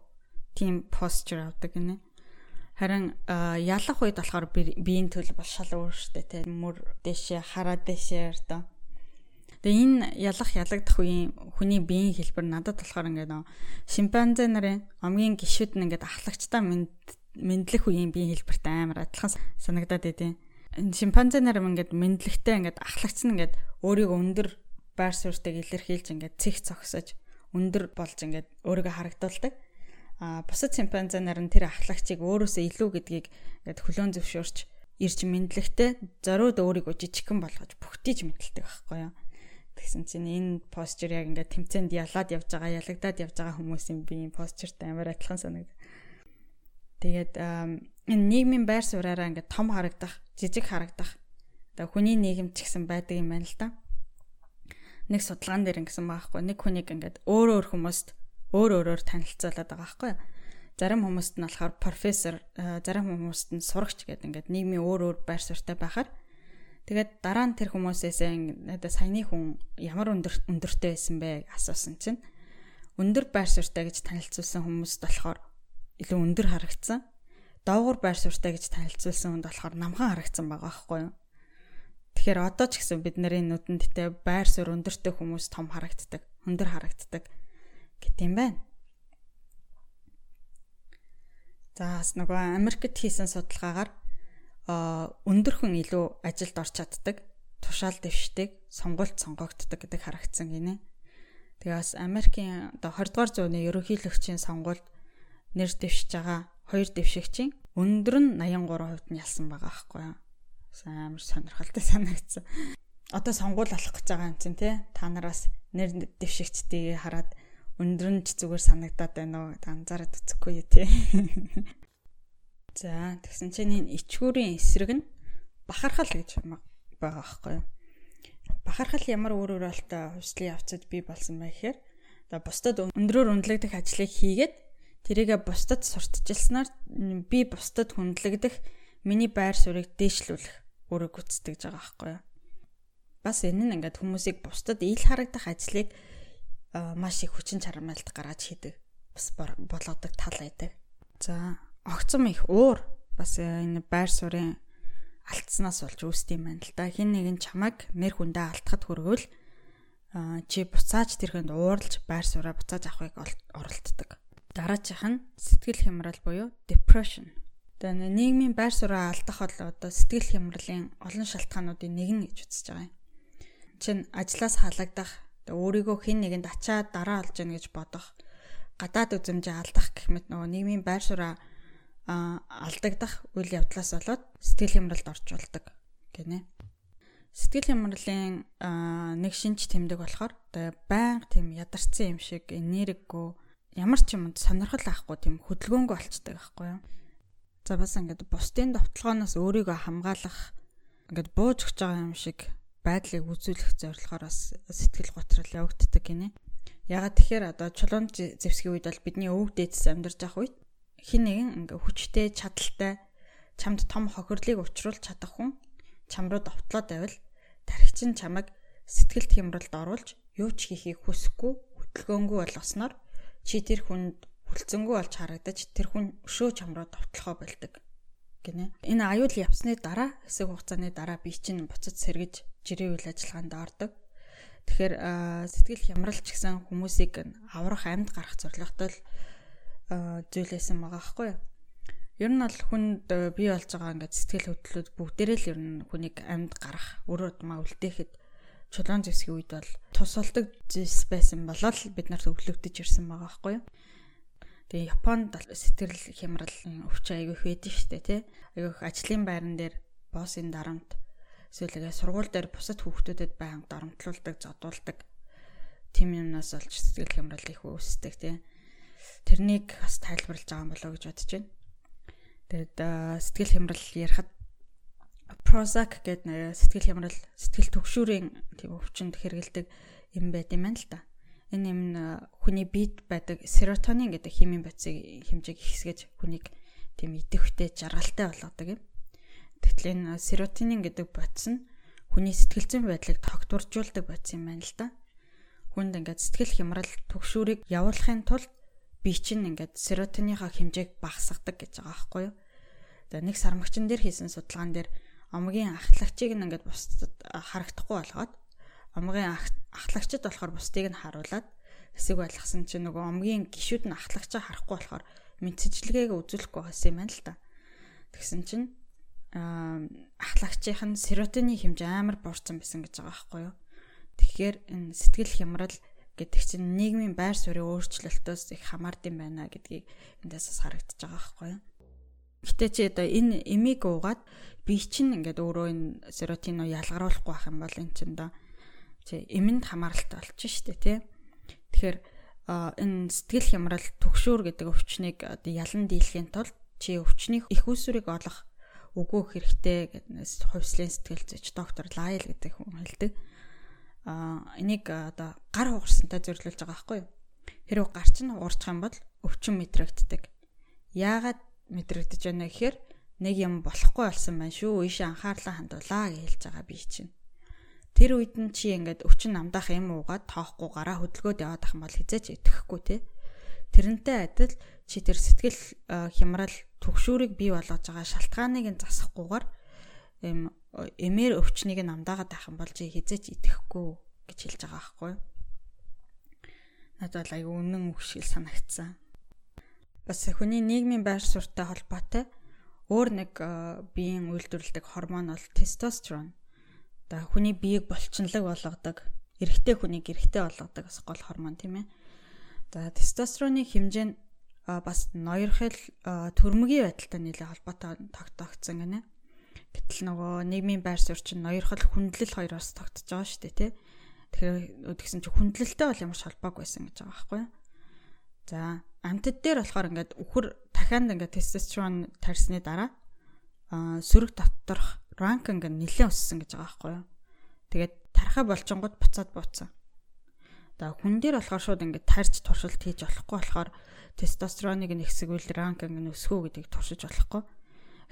A: тийм постэр авдаг гинэ. Харин ялах үед болохоор биеийн төлөв бол шал өөр штэ те мөр дэшээ хараа дэшээ одоо Тэгээ энэ ялах ялагдах үеийн хүний биеийн хэлбэр надад болохоор ингээд шимпанзе нарын омгийн гişүүд нь ингээд ахлагчтай мэдлэх үеийн биеийн хэлбэртэй амар адилхан санагдаад байдیں۔ Шимпанзе нар ингээд мэдлэгтэй ингээд ахлагч нь ингээд өөрийгөө өндөр байр суурьтайг илэрхийлж ингээд цэг цогсож өндөр болж ингээд өөрийгөө харагдуулдаг. А бусад шимпанзе нар нь тэр ахлагчийг өөрөөсөө илүү гэдгийг ингээд хөлөөн зөвшөөрч ирж мэдлэгтэй зориуд өөрийгөө жижигхэн болгож бүгтийж мэдлдэг байхгүй юу? Тэгсэн чинь энэ постэр яг ингээд тэмцээнд ялаад явж байгаа, ялагдаад явж байгаа хүмүүсийн биеийн постэртэй амар адилхан санагд. Тэгээд энэ нийгмийн байр сууриараа ингээд том харагдах, жижиг харагдах. Одоо хүний нийгэмд ч гэсэн байдаг юм байна л да. Нэг судалгаан дээр ингэсэн байхгүй. Нэг хүнийг ингээд өөр өөр хүмүүст өөр өөрөөр танилцуулаад байгаа байхгүй. Зарим хүмүүст нь болохоор профессор, зарим хүмүүст нь сурагч гэдэг ингээд нийгмийн өөр өөр байр суурьтай байхаар Тэгээд дараа нь тэр хүмүүсээс надад саяны хүн ямар өндөр өндөртэй байсан бэ асуусан чинь өндөр байр суурьтай гэж танилцуулсан хүмүүст болохоор илүү өндөр харагдсан. Доогуур байр суурьтай гэж танилцуулсан хүнд болохоор намхан харагдсан байгаа байхгүй юу? Тэгэхээр одоо ч гэсэн бидний нүдэндтэй байр суурь өндөртэй хүмүүс том харагддаг, өндөр харагддаг гэт юм байна. За бас нөгөө Америкт хийсэн судалгаагаар өндөрхөн илүү ажилд орч чаддаг, тушаал дэвшдэг, сонгуульд сонгогддог гэдэг харагдсан гинэ. Тэгээ бас Америкийн одоо 20 дугаар зууны ерөнхийлөгчийн сонгуульд нэр дэвшиж байгаа хоёр дэвшигчийн өндөр нь 83% нь ялсан байгаа аахгүй юу. Амар сонирхолтой [laughs] санагдсан. Одоо сонгуул болох гэж байгаа юм чинь те та нараас нэр дэвшигчдийг хараад өндөр нь ч зүгээр санагдаад байна уу анзаараад үзэхгүй юу те. [laughs] За тэгсэн чинь энэ ичгүүрийн эсрэг нь бахархал гэж байгаа байхгүй юу? Бахархал ямар өөр өөрөлтөй хувьслын явцад бий болсон бэ гэхээр одоо бусдад өндрөөр үнэлэгдэх ажлыг хийгээд тэрийгэ бусдад сурталчилснаар би бусдад хүндлэгдэх миний байр суурийг дээшлүүлэх үүрэг гүйцэтгэж байгаа байхгүй юу? Бас энэ нь ингээд хүмүүсийг бусдад ил харагдах ажлыг маш их хүчин чармайлт гаргаж хийдэг. Бас болгодог тал байдаг. За огцом их уур бас энэ байр суурийн алдснаас болж үүсдэг юм байна л да. Хин нэгэн чамайг нэр хүндээ алдахад хүргвэл чи буцааж тэрхэнд ууралж байр сууриа буцааж авахыг оролддог. Дараачих нь сэтгэл хямрал буюу depression. Тэгээ нийгмийн байр сууриа алдах бол одоо сэтгэл хямралын олон шалтгаануудын нэг нь гэж үзэж байгаа юм. Чин ажлаас халагдах, өөрийгөө хэн нэгэнд ачаад дараа олж яах гэж бодох, гадаад үзмжээ алдах гэх мэт нөгөө нийгмийн байр сууриа алдагдах үйл явдлаас болоод сэтгэл хямралд орж болдог гинэ. Сэтгэл хямралын нэг шинж тэмдэг болохоор одоо байнга тийм ядарсан юм шиг энергигүй ямар ч юмд сонирхол авахгүй тийм хөдөлгөөнгөө болцдог байхгүй юу. За бас ингээд бусдын довтлогоноос өөрийгөө хамгаалах ингээд бууж өгч байгаа юм шиг байдлыг үзүүлэх зорилгоор бас сэтгэл готрол явагддаг гинэ. Ягаад тэгэхээр одоо чулуун зэвсгийн үед бол бидний өвөг дээдс амьдарч явах үед хин нэгэн ингээ хүчтэй чадaltaй чамд том хохирлыг учруулж чадах хүн чам руу довтлоод байвал тархич нь чамайг сэтгэл хямралд оруулж юу ч хийхийг хүсэхгүй хөдөлгөөнгүй болгосноор чи тэр хүнд хүлцэнгүй болж харагдаж тэр хүн өшөө чам руу довтлохоо болдог гинэ. Энэ аюул явсны дараа хэсэг хугацааны дараа би чинь буцаж сэргэж жирийн үйл ажиллагаанд ордог. Тэгэхээр сэтгэл хямралч гэсэн хүмүүсийг аврах амьд гарах зорилготой зүйлээсэн байгаа байхгүй юу? Ер нь бол хүнд бий болж байгаа ингээд сэтгэл хөдлөлүүд бүгдээрээ л ер нь хүнийг амьд гарах, өөрөө тумаа үлдээхэд чулуун зэвсгийн үед бол тусалдаг зэвс байсан болол бид нарт өглөгдөж ирсэн байгаа байхгүй юу? Тэгээ Японд сэтгэл хямрал өвч аягүй байдаг штэ тий. Аягүй ажлын байран дээр боссын дарамт эсвэл сургууль дээр бусад хүүхдүүдэд байнга дарамтлуулдаг, зодуулдаг тийм юмнаас олж сэтгэл хямрал их үүсдэг тий. Тэрнийг бас тайлбарлаж байгаа юм болоо гэж бодож байна. Тэгээд сэтгэл хямрал ярихад Prozac гэдэг сэтгэл хямрал, сэтгэл түгшүүрийн тийм өвчнөд хэрэгэлдэг юм байт юм байна л да энэ юм хүний биед байдаг серотонин гэдэг химийн бодисыг хэмжээг ихсгэж хүнийг тийм идэвхтэй жаргалтай болгодог юм. Тэгтэл энэ серотонин гэдэг бодис нь хүний сэтгэл зүйн байдлыг тогтворжуулдаг бодис юм байна л да. Хүнд ингээд сэтгэл хямрал төгшүүрийг явуулахын тулд бие чинь ингээд серотониныхаа хэмжээг багасгадаг гэж байгаа байхгүй юу? За нэг сармагчин дээр хийсэн судалгаан дээр омгийн ахлагчийг нь ингээд бусдад харагдахгүй болгоод омгийн ахлагчд болохоор бусдыг нь харуулад хэсэг байлгасан чинь нөгөө омгийн гişүүд нь ахлагчаа харахгүй болохоор мэдсэжлэгээг үзүүлэхгүй байсан юм байна л та. Тэгсэн чинь ахлагчийн серотонин хэмжээ амар буурсан байсан гэж байгаа байхгүй юу. Тэгэхээр энэ сэтгэл хямрал гэдэг чинь нийгмийн байр суурийн өөрчлөлтөөс их хамаардсан байна гэдгийг эндээс бас харагдаж байгаа байхгүй юу. Гэтэ чи одоо энэ эмийг уугаад би чинь ингээд өөрөө энэ серотонин ялгаруулахгүй байх юм бол эн чинь доо тий эмэнд хамааралтай болчих штэ тий. Тэгэхээр энэ сэтгэл хямрал төгшүүр гэдэг өвчнийг ялан дийлэхийн тулд чи өвчний их усүрийг олох өгөөх хэрэгтэй гэднээс хувьслын сэтгэл зүйч доктор Лайл гэдэг хүн хэлдэг. А энийг одоо гар хугарсантай зөвлөж байгаа байхгүй юу? Хэрвээ гар чинь уурчих юм бол өвчин мэдрэгддэг. Яагаад мэдрэгдэж байна гэхээр нэг юм болохгүй болсон байна шүү. Ийшээ анхаарлаа хандуулаа гэж хэлж байгаа би чинь. Тэр үед нь чи ингээд өвчин намдаах юм уугаад тоохгүй гараа хөдөлгөөд яваад ах юм бол хизээч итгэхгүй те. Тэрнтэй адил чи тэр сэтгэл хямрал төгшүүрийг бий болгож байгаа шалтгааныг нь засахгүйгээр эм эмээр өвчнийг намдаагаад байх юм бол чи хизээч итгэхгүй гэж хэлж байгаа байхгүй юу? Надад аюу үнэн үг шиг санагдсан. Бас хүний нийгмийн байр суурьтай холбоотой өөр нэг биеийн үйлдвэрлэдэг гормон бол тестостерон одоо хүний биеийг болчинлог болгодог, эрэгтэй хүнийг эрэгтэй болгодог бас гол гормон тийм ээ. За тестостероны хэмжээ нь бас ноёрхол төрмөгийн байдалтай нэлээд холбоотой тогтоогдсон гэнэ. Гэтэл нөгөө нийгмийн байр суурь чинь ноёрхол хүндлэл хоёроос тогтож байгаа шүү дээ тий. Тэгэхээр тэгсэн чинь хүндлэлтэй бол ямар ч холбоогүй байсан гэж байгаа байхгүй юу? За амтд дээр болохоор ингээд үхэр дахиад ингээд тестостерон тарьсны дараа сөрөг доторх ранкинг нь нэлээд өссөн гэж байгаа байхгүй юу. Тэгээд тархаа болчингууд буцаад бууцсан. За хүн дээр болохоор шууд ингээд тарьж туршилт хийж болохгүй болохоор тестостероныг нэгсгүүл ранкинг нь өсгөө гэдгийг туршиж болохгүй.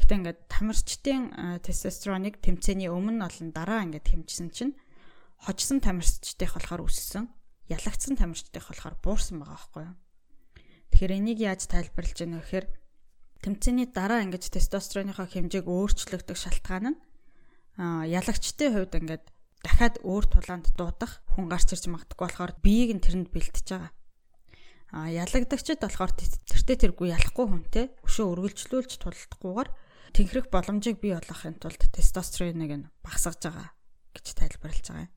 A: Гэхдээ ингээд тамирчдын тестостероныг тэмцээний өмнө олон дараа ингээд хэмжсэн чинь хожсон тамирчдынх болохоор өссөн, ялагдсан тамирчдынх болохоор буурсан байгаа байхгүй юу. Тэгэхээр энийг яаж тайлбарлаж яах вэ гэхээр тэмцээний дараа ингэж тестостероныхоо хэмжээг өөрчлөгдөх шалтгаан нь ялагчдын хувьд ингээд дахиад өөр тулаанд дуудах хүн гарч ирж магадгүй болохоор биеийг нь тэрэнд бэлтэж байгаа. А ялагдагчд болохоор тэртээ тэргүй ялахгүй хүнтэй өшөө өргөлжлүүлж тулдахгүйгээр тэнхрэх боломжийг бий болгохын тулд тестостероныг нь багасгаж байгаа гэж тайлбарлаж байгаа юм.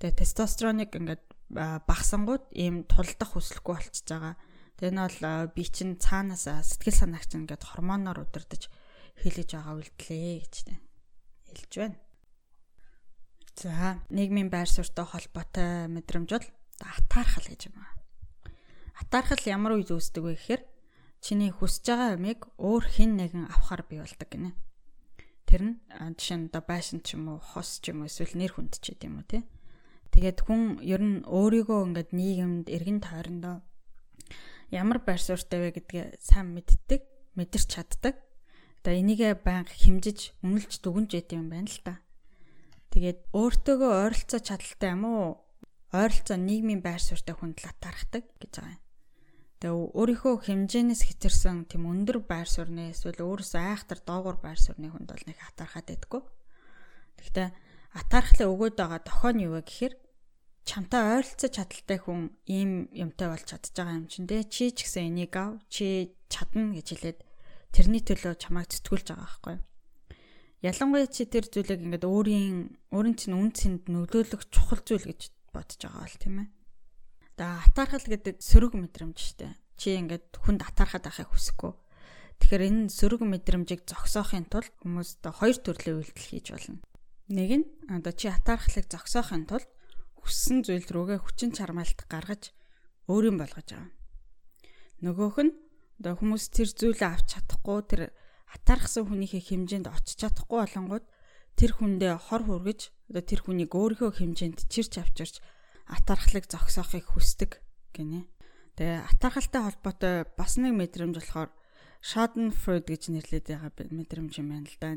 A: Тэгээ тестостероныг ингээд багасангууд ийм тулдах хүслэхгүй болчихж байгаа Тэр нь бол би чинь цаанаас сэтгэл санаагч ингээд гормоноор удирдах хэлэж байгаа үйлдэлээ гэж хэлж байна. За, нийгмийн байр суурьтай холбоотой мэдрэмж бол атаархал гэж юм аа. Атаархал ямар үед үүсдэг вэ гэхээр чиний хүсэж байгаа юмыг өөр хэн нэгэн авахар бий болдог гинэ. Тэр нь жишээ нь одоо байшин ч юм уу, хос ч юм уу эсвэл нэр хүнд ч гэдэм уу тий. Тэгээд хүн ер нь өөрийгөө ингээд нийгэмд эргэн тойрондоо ямар байр суурьтай вэ гэдгээ сайн мэддэг, мэдэрч чаддаг. Одоо энийгээ байнга хэмжиж, үнэлж дүгнж яд юм байна л та. Тэгээд өөртөөгөө ойролцоо чадaltaй юм уу? Ойролцоо нийгмийн байр суурьтай хүнд латаархдаг гэж байгаа юм. Тэгээ өөрийнхөө хэмжээнээс хэтэрсэн тийм өндөр байр суурны эсвэл өөрөөсөө айхтар доогуур байр суурны хүнд бол нэг атархаад байдгүй. Гэхдээ атархлаа өгөөд байгаа тохион юу вэ гэхээр чамтай ойролцож чадaltaй хүн ийм юмтай болж чадж байгаа юм чинь те чи ч гэсэн энийг ав чи чадна гэж хэлээд тэрний төлөө чамайг зүтгүүлж байгаа байхгүй ялангуяа чи тэр зүйлийг ингээд өөрийн өөрийн чинь үн цэнд нөлөөлөх чухал зүйл гэж бодож байгаа бол тийм ээ. Тэгээ атаархал гэдэг сөрөг мэдрэмж штэ. Чи ингээд хүнд атаархад байхыг хүсэхгүй. Тэгэхээр энэ сөрөг мэдрэмжийг зогсоохын тулд хүмүүс одоо хоёр төрлийн үйлдэл хийж болно. Нэг нь одоо чи атаархлыг зогсоохын тулд хүссэн зүйл рүүгээ хүчин чармаалт гаргаж өөрийн болгож байгаа. Нөгөөх нь одоо хүмүүс тэр зүйлээ авч чадахгүй тэр хатаархсан хүнийхээ хэмжээнд очиж чадахгүй болонгууд тэр хүндээ хор хүргэж одоо тэр хүнийг өөрийнхөө хэмжээнд чирч авчирч атаархлыг зогсоохыг хүсдэг гинэ. Тэгээ атаархалтай холбоотой бас нэг мэдрэмж болохоор Schadenfreude гэж нэрлэдэг байгаа мэдрэмж юм байна л да.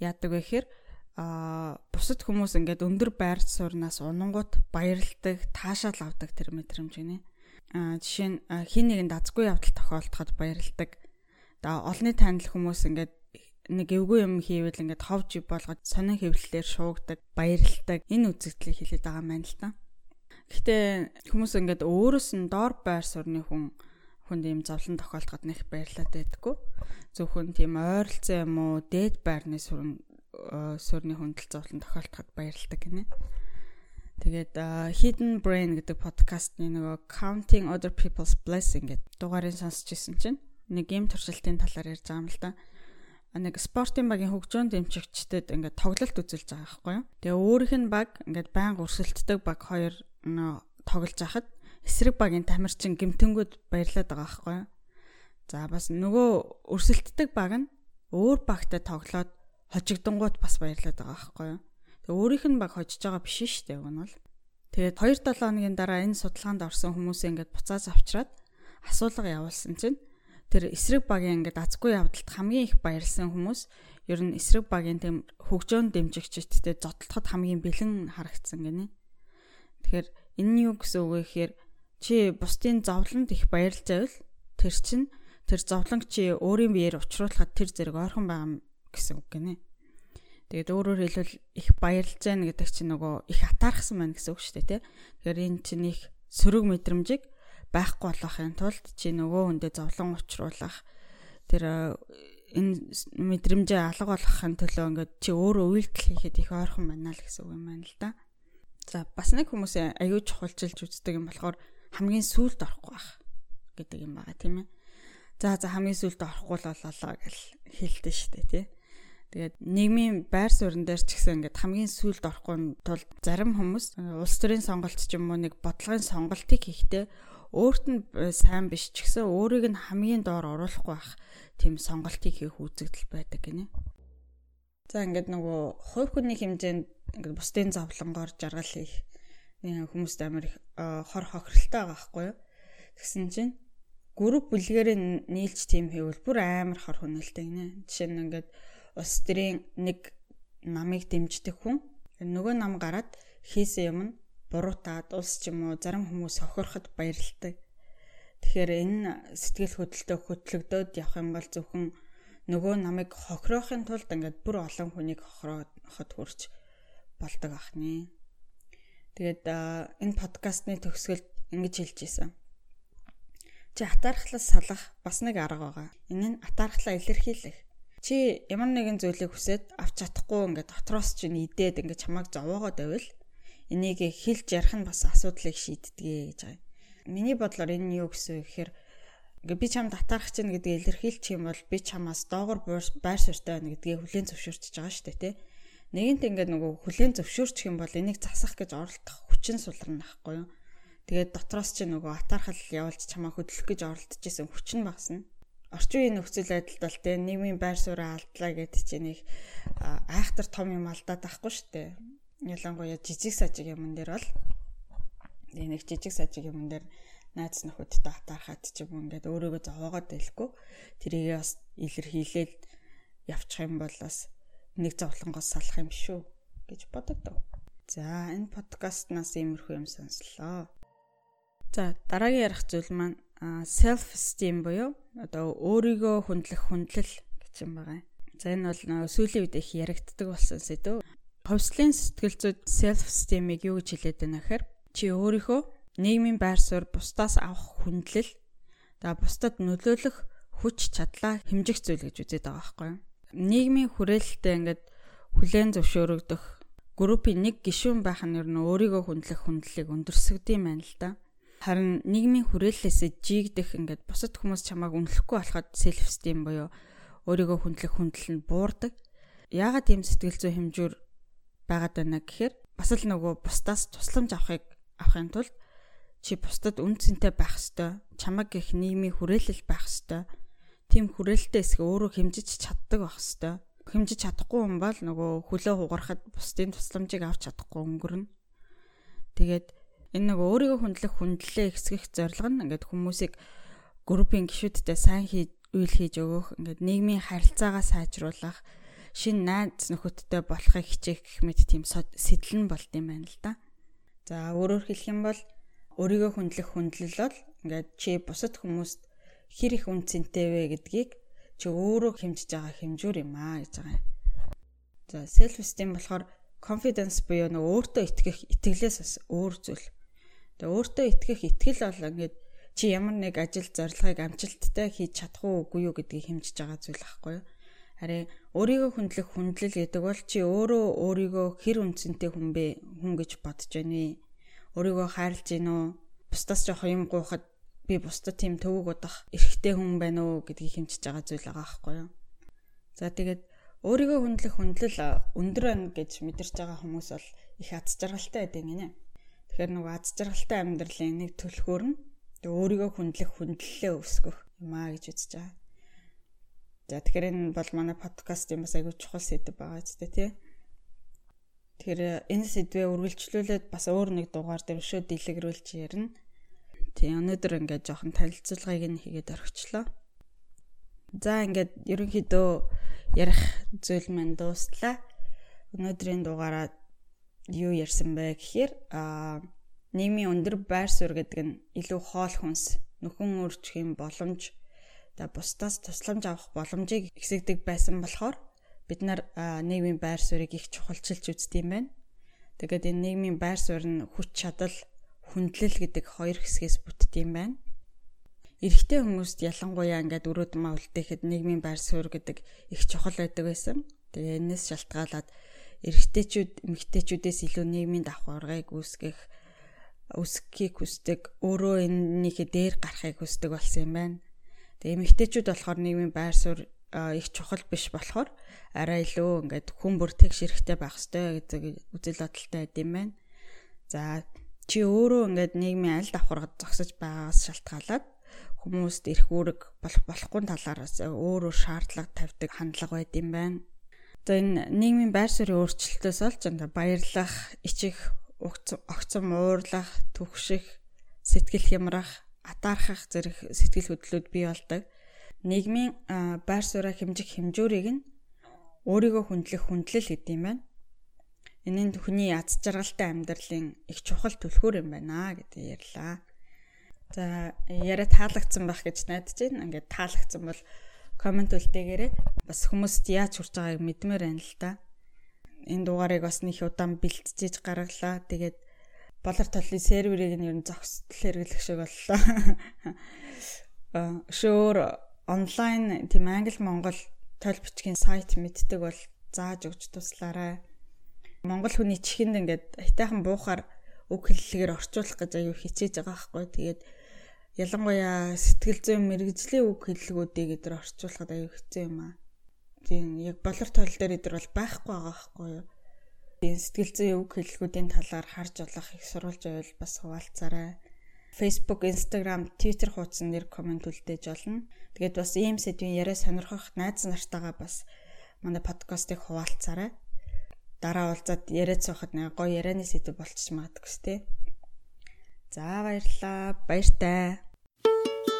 A: Яадаг вэ гэхээр а бусад хүмүүс ингээд өндөр байр суурнаас унангууд баярлдаг, таашаал авдаг тэр мэдрэмж гинэ. А жишээ нь хин нэгэнд азгүй явдал тохиолдоход баярлдаг одоо олонний танил хүмүүс ингээд нэг эвгүй юм хийвэл ингээд ховж болгоод сонин хэвлэлээр шуугдаг, баярлдаг энэ үзэгдлийг хэлээд байгаа юм байна л та. Гэхдээ хүмүүс ингээд өөрөөс нь доор байр сурны хүн хүнд ийм зовлон тохиолдоход нэх баярлаад байдаггүй. Зөвхөн тийм ойролцоо юм уу, дээд байрны сүрэн сүрний хүндэл зовлон тохиолдоход баярлдаг гинэ. Тэгээд Hidden Brain гэдэг подкастны нөгөө Counting Other People's Blessing гэдэг дугаарыг сонсч ирсэн чинь нэг гейм туршилтын талаар ярьж байгаа юм л да. Нэг спортын багийн хөгжөөн дэмжигчдэд ингээд тоглолт үзүүлж байгаа байхгүй юу. Тэгээ өөрийнх нь баг ингээд байнга өрсөлддөг баг хоёр тоглож байхад эсрэг багийн тамирчин гимтэнгүүд баярлаад байгаа байхгүй юу. За бас нөгөө өрсөлддөг баг нь өөр багтай тоглоод хожигдонгууд бас баярлаад байгаа байхгүй юу. Тэгээ өөрийнх нь баг хожиж байгаа биш шүү дээ уг нь бол. Тэгээд 2-7 хоногийн дараа энэ судалгаанд орсон хүмүүсээ ингээд буцааж авчираад асуулга явуулсан чинь тэр эсрэг багийн ингээд азгүй явдалт хамгийн их баярлсан хүмүүс ер нь эсрэг багийн тэм хөгжөөн дэмжигчдтэй зодтолоход хамгийн бэлэн харагдсан гинэ. Тэгэхээр энэ нь юу гэсэн үг вэ гэхээр чи бусдын зовлонд их баярлж байвал тэр чинь тэр зовлонг чи өөрийн биеэр учруулахад тэр зэрэг ойрхон байгаа гэсэн үг гинэ. Тэгээд өөрөөр хэлбэл их баярлж байна гэдэг чинь нөгөө их атаархсан байна гэсэн үг шүү дээ, тэ. Тэгэхээр энэ чинь их сөрөг мэдрэмжийг байхгүй болохын тулд чи нөгөө хүндээ зовлон учруулах тэр э, энэ мэдрэмжээ алга болгохын төлөө ингээд чи өөрөө үйлдэл хийхэд их ойрхон байна л гэсэн үг юм байна л да. За бас нэг хүмүүс аюу чухалчилж үздэг юм болохоор хамгийн сүүлд орохгүй байх гэдэг юм байгаа тийм ээ. За за хамгийн сүүлд орохгүй л болоо гэл хэлдэг шүү дээ тий. Тэгээд нийгмийн байр суурин дээр ч гэсэн ингээд хамгийн сүүлд орохгүй тул зарим хүмүүс улс төрийн сонголт ч юм уу нэг бодлогын сонголтыг хийхдээ өөрт нь сайн биш ч гэсэн өөрийг нь хамгийн доор оруулахгүй байх тийм сонголтыг хийх үзэгдэл байдаг гинэ. За ингээд нөгөө хувь хүний хэмжээнд ингээд бусдын зовлонгоор жаргал хийх хүмүүст амар их хор хохиролтой байгаа байхгүй юу. Тэгсэн чинь групп бүлгээр нийлж тийм хийвэл бүр амар хор хүнэлтэй гинэ. Жишээ нь ингээд улс төрийн нэг намыг дэмждэг хүн нөгөө нам гараад хийсэн юм нь буруутаад улс ч юм уу зарим хүмүүс хохироход баярлдаг. Тэгэхээр энэ сэтгэл хөдлөлтөд хөтлөгдөөд явах юм бол зөвхөн нөгөө намайг хохироохын тулд ингээд бүр олон хүнийг хохирооход хүрч болдог ахны. Тэгээд энэ подкастны төгсгөлд ингэж хэлж ийсэн. Чи атаархлаас салах бас нэг арга байгаа. Энэ нь атаархлаа илэрхийлэх. Чи ямар нэгэн зүйлийг хүсээд авч чадахгүй ингээд дотроос чинь идээд ингээд чамайг зовоогоод байвал энийг хэлж ярих нь бас асуудлыг шийддэг гэж байгаа. Миний бодлоор энэ юу гэсэн вэ гэхээр ингээ би чамд татаарах чинь гэдгийг илэрхийлчих юм бол би чамаас доогор байр суурьтай байна гэдгийг хүлээн зөвшөөрч байгаа шүү дээ тий. Нэгэнт ингээ нөгөө хүлээн зөвшөөрчих юм бол энийг засах гэж оролдох хүчин сулрна байхгүй юу. Тэгээд дотроос чи нөгөө атаархал явуулж чамаа хөдлөх гэж оролдож исэн хүчин багсна. Орчин үеийн нөхцөл байдалд бол тий нийгмийн байр сууриа алдлаа гэдэг чинь нэг айхтар том юм алдаад байхгүй шүү дээ ялангуяа жижиг сажиг юмн дээр бол нэг жижиг сажиг юмн дээр найз нөхөдтэй хатаархаад ч юм ингээд өөрийгөө зовоогоод байлгүй тэрийгээ бас илэрхийлээд явчих юм бол бас нэг зовлонгоос салах юм шүү гэж бодогдов. За энэ подкастнаас иймэрхүү юм сонслоо. За дараагийн ярих зүйл маань self esteem буюу одоо өөрийгөө хүндлэх хүндлэл гэж юм байгаа. За энэ бол сүүлийн үед их яригддаг болсон сэдв. Ховслын сэтгэл зүйд self esteem-ийг юу гэж хэлээд байна гэхээр чи өөрийнхөө нийгмийн байр суурь бусдаас авах хүндлэл за бусдад нөлөөлөх хүч чадлаа хэмжих зүйл гэж үзээд байгаа байхгүй юу. Нийгмийн хүрээлэлтэд ингээд хүлээн зөвшөөрөгдөх группийн нэг гишүүн байх нь ер нь өөрийгөө хүндлэх хүндлэлийг өндөрсгдөм байна л да. Харин нийгмийн хүрээллээсээ жигдэх ингээд бусад хүмүүс чамааг үнэлэхгүй болоход self esteem буюу өөрийгөө хүндлэх хүндэл нь буурдаг. Яагаад тийм сэтгэл зүй хэмжүүр байгаад байна гэхээр бас л нөгөө бусдаас тусламж авахыг авахын тулд чи бусдад үн цэнтэй байх ёстой. Чамаг гих нийгмийн хүрээлэл байх ёстой. Тим хүрээлэлтэй эсэх өөрөө хэмжиж чаддаг байх ёстой. Хэмжиж чадахгүй хүн бол нөгөө хөлөө хугарахад бусдын тусламжийг авч чадахгүй өнгөрнө. Тэгээд энэ нөгөө өөрийгөө хүндлэх хүндлэлээ ихсгэх зорилго нь ингээд хүмүүсийг группийн гишүүдтэй сайн хийж үйл хийж өгөх, ингээд нийгмийн харилцаагаа сайжруулах, шин найз нөхөдтэй болохыг хичээх гэх мэт тийм сэтэл нь болд юм байна л да. За өөрөөр хэлэх юм бол өөрийгөө хүндлэх хүндлэл бол ингээд чи бусад хүмүүст хэр их үнцэнтэй вэ гэдгийг чи өөрөө хэмжиж байгаа хэмжүүр юм аа гэж байгаа юм. За self esteem болохоор confidence буюу нөгөө өөртөө итгэх итгэлээс бас өөр зүйл. Тэгээ өөртөө итгэх итгэл бол ингээд чи ямар нэг ажил зорилгыг амжилттай хийж чадах уу үгүй юу гэдгийг хэмжиж байгаа зүйл байхгүй юу? Харин өөрийгөө хүндлэх хүндлэл гэдэг бол чи өөрөө өөрийгөө хэр үнцэнтэй хүн бэ хүн гэж бодож байна вэ? Өөрийгөө хайрлаж гин үү? Бусдаас жоох юм гуйхад би бусдад тийм төвөг удах эрхтэй хүн байна уу гэдгийг хэмжиж байгаа зүйл байгаа байхгүй юу? За тэгээд өөрийгөө хүндлэх хүндлэл өндөр байна гэж мэдэрч байгаа хүмүүс бол их аз жаргалтай байдаг гинэ. Тэгэхээр нөгөө аз жаргалтай амьдралын нэг төлхөөр нь өөрийгөө хүндлэх хүндлэлээ өсгөх юм аа гэж үзэж байгаа. За тэгэхээр энэ бол манай подкаст юм бас айгүй чухал сэдв байгаа ч тий. Тэгэхээр энэ сэдвээ үргэлжлүүлээд бас өөр нэг дугаар дээр өшөө дэлгэрүүлж ярина. Тий өнөөдөр ингээд жоохон танилцуулгыг нь хийгээд орхичлоо. За ингээд ерөнхийдөө ярих зүйл маань дуустлаа. Өнөөдрийн дугаараа юу ярьсан бэ гэхээр аа нийгмийн өндөр байр суурь гэдэг нь илүү хоол хүнс, нөхөн үржих боломж, за бусдаас тусламж авах боломжийг ихсэгдэг байсан болохоор бид нар нийгмийн байр суурийг их чухалчилж үздэг юм байна. Тэгээд энэ нийгмийн байр суурь нь хүч чадал, хүндлэл гэдэг хоёр хэсгээс бүтдэг юм байна. Эрэгтэй хүмүүст ялангуяа ингээд өрөөд маа үлдээхэд нийгмийн байр суурь гэдэг их чухал байдаг байсан. Тэгээ энэс шалтгаалаад эрэгтэйчүүд эмэгтэйчүүдээс илүү нийгмийн давхаргыг үүсгэх өсөхийг хүсдэг, өөрөө энэнийхээ дээр гарахыг хүсдэг болсон юм байна. Тэгээ эмэгтэйчүүд болохоор нийгмийн байр суурь их чухал биш болохоор арай илүү ингээд хүн бүр тэгш хэрэгтэй байх ёстой гэдэг үзэл бодолтой байд юм байна. За чи өөрөө ингээд нийгмийн аль давхаргад зогсож байгаагаас шалтгаалаад хүмүүст эрх үүрэг болох болохгүй талаараас өөрөө шаардлага тавьдаг хандлага байд юм байна. За энэ нийгмийн байр суурийн өөрчлөлтөөс олж энэ баярлах, ичих огцом уурлах, түгших, сэтгэл хямрах, атаархах зэрэг сэтгэл хөдлөлүүд бий болдог. Нийгмийн байр сууриа хэмжих хэмжүүрийг нь өөрийгөө хүндлэх хүндлэл гэдэг юм байна. Энэ нь хүний аз жаргалтай амьдралын их чухал түлхүүр юм байна гэдэг ярьлаа. За яриа таалагдсан байх гэж найдаж байна. Ингээд таалагдсан бол комент үлдээгээрэй. Бас хүмүүст яаж хүрч байгааг мэдмээр байна л да энэ дугаарыг бас нэг удаан бэлтжиж гаргалаа. Тэгээд болор толлын серверийг нь ер нь зогсдол хэрэглэх шиг боллоо. [laughs] Шөөр онлайн тийм англи монгол тойл бичгийн сайт мэддэг бол зааж өгч туслаарай. Монгол хүний чихэнд ингээд хайтайхан буухаар үг хэллэгээр орчуулах гэж аюу хичээж байгаа байхгүй. Тэгээд ялангуяа сэтгэл зүйн мэрэгжлийн үг хэллэгүүдийг эдгээр орчуулахад аюу хэцүү юм аа. Тийм яг болор тойл дээр идэр бол байхгүй байгаа байхгүй юу. Тийм сэтгэл зүйн үг хэллэгүүдийн талаар харж олох их сурвалж байвал бас хуваалцаарай. Facebook, Instagram, Twitter хуудсан нэр комент үлдээж олно. Тэгээд бас ийм сэдвийн яриа сонирхох найз нартайгаа бас манай подкастыг хуваалцаарай. Дараа уулзаад яриад суухад нэг гоё ярианы сэдв болчих магадгүй сте. За баярлалаа. Баяртай. Thank you.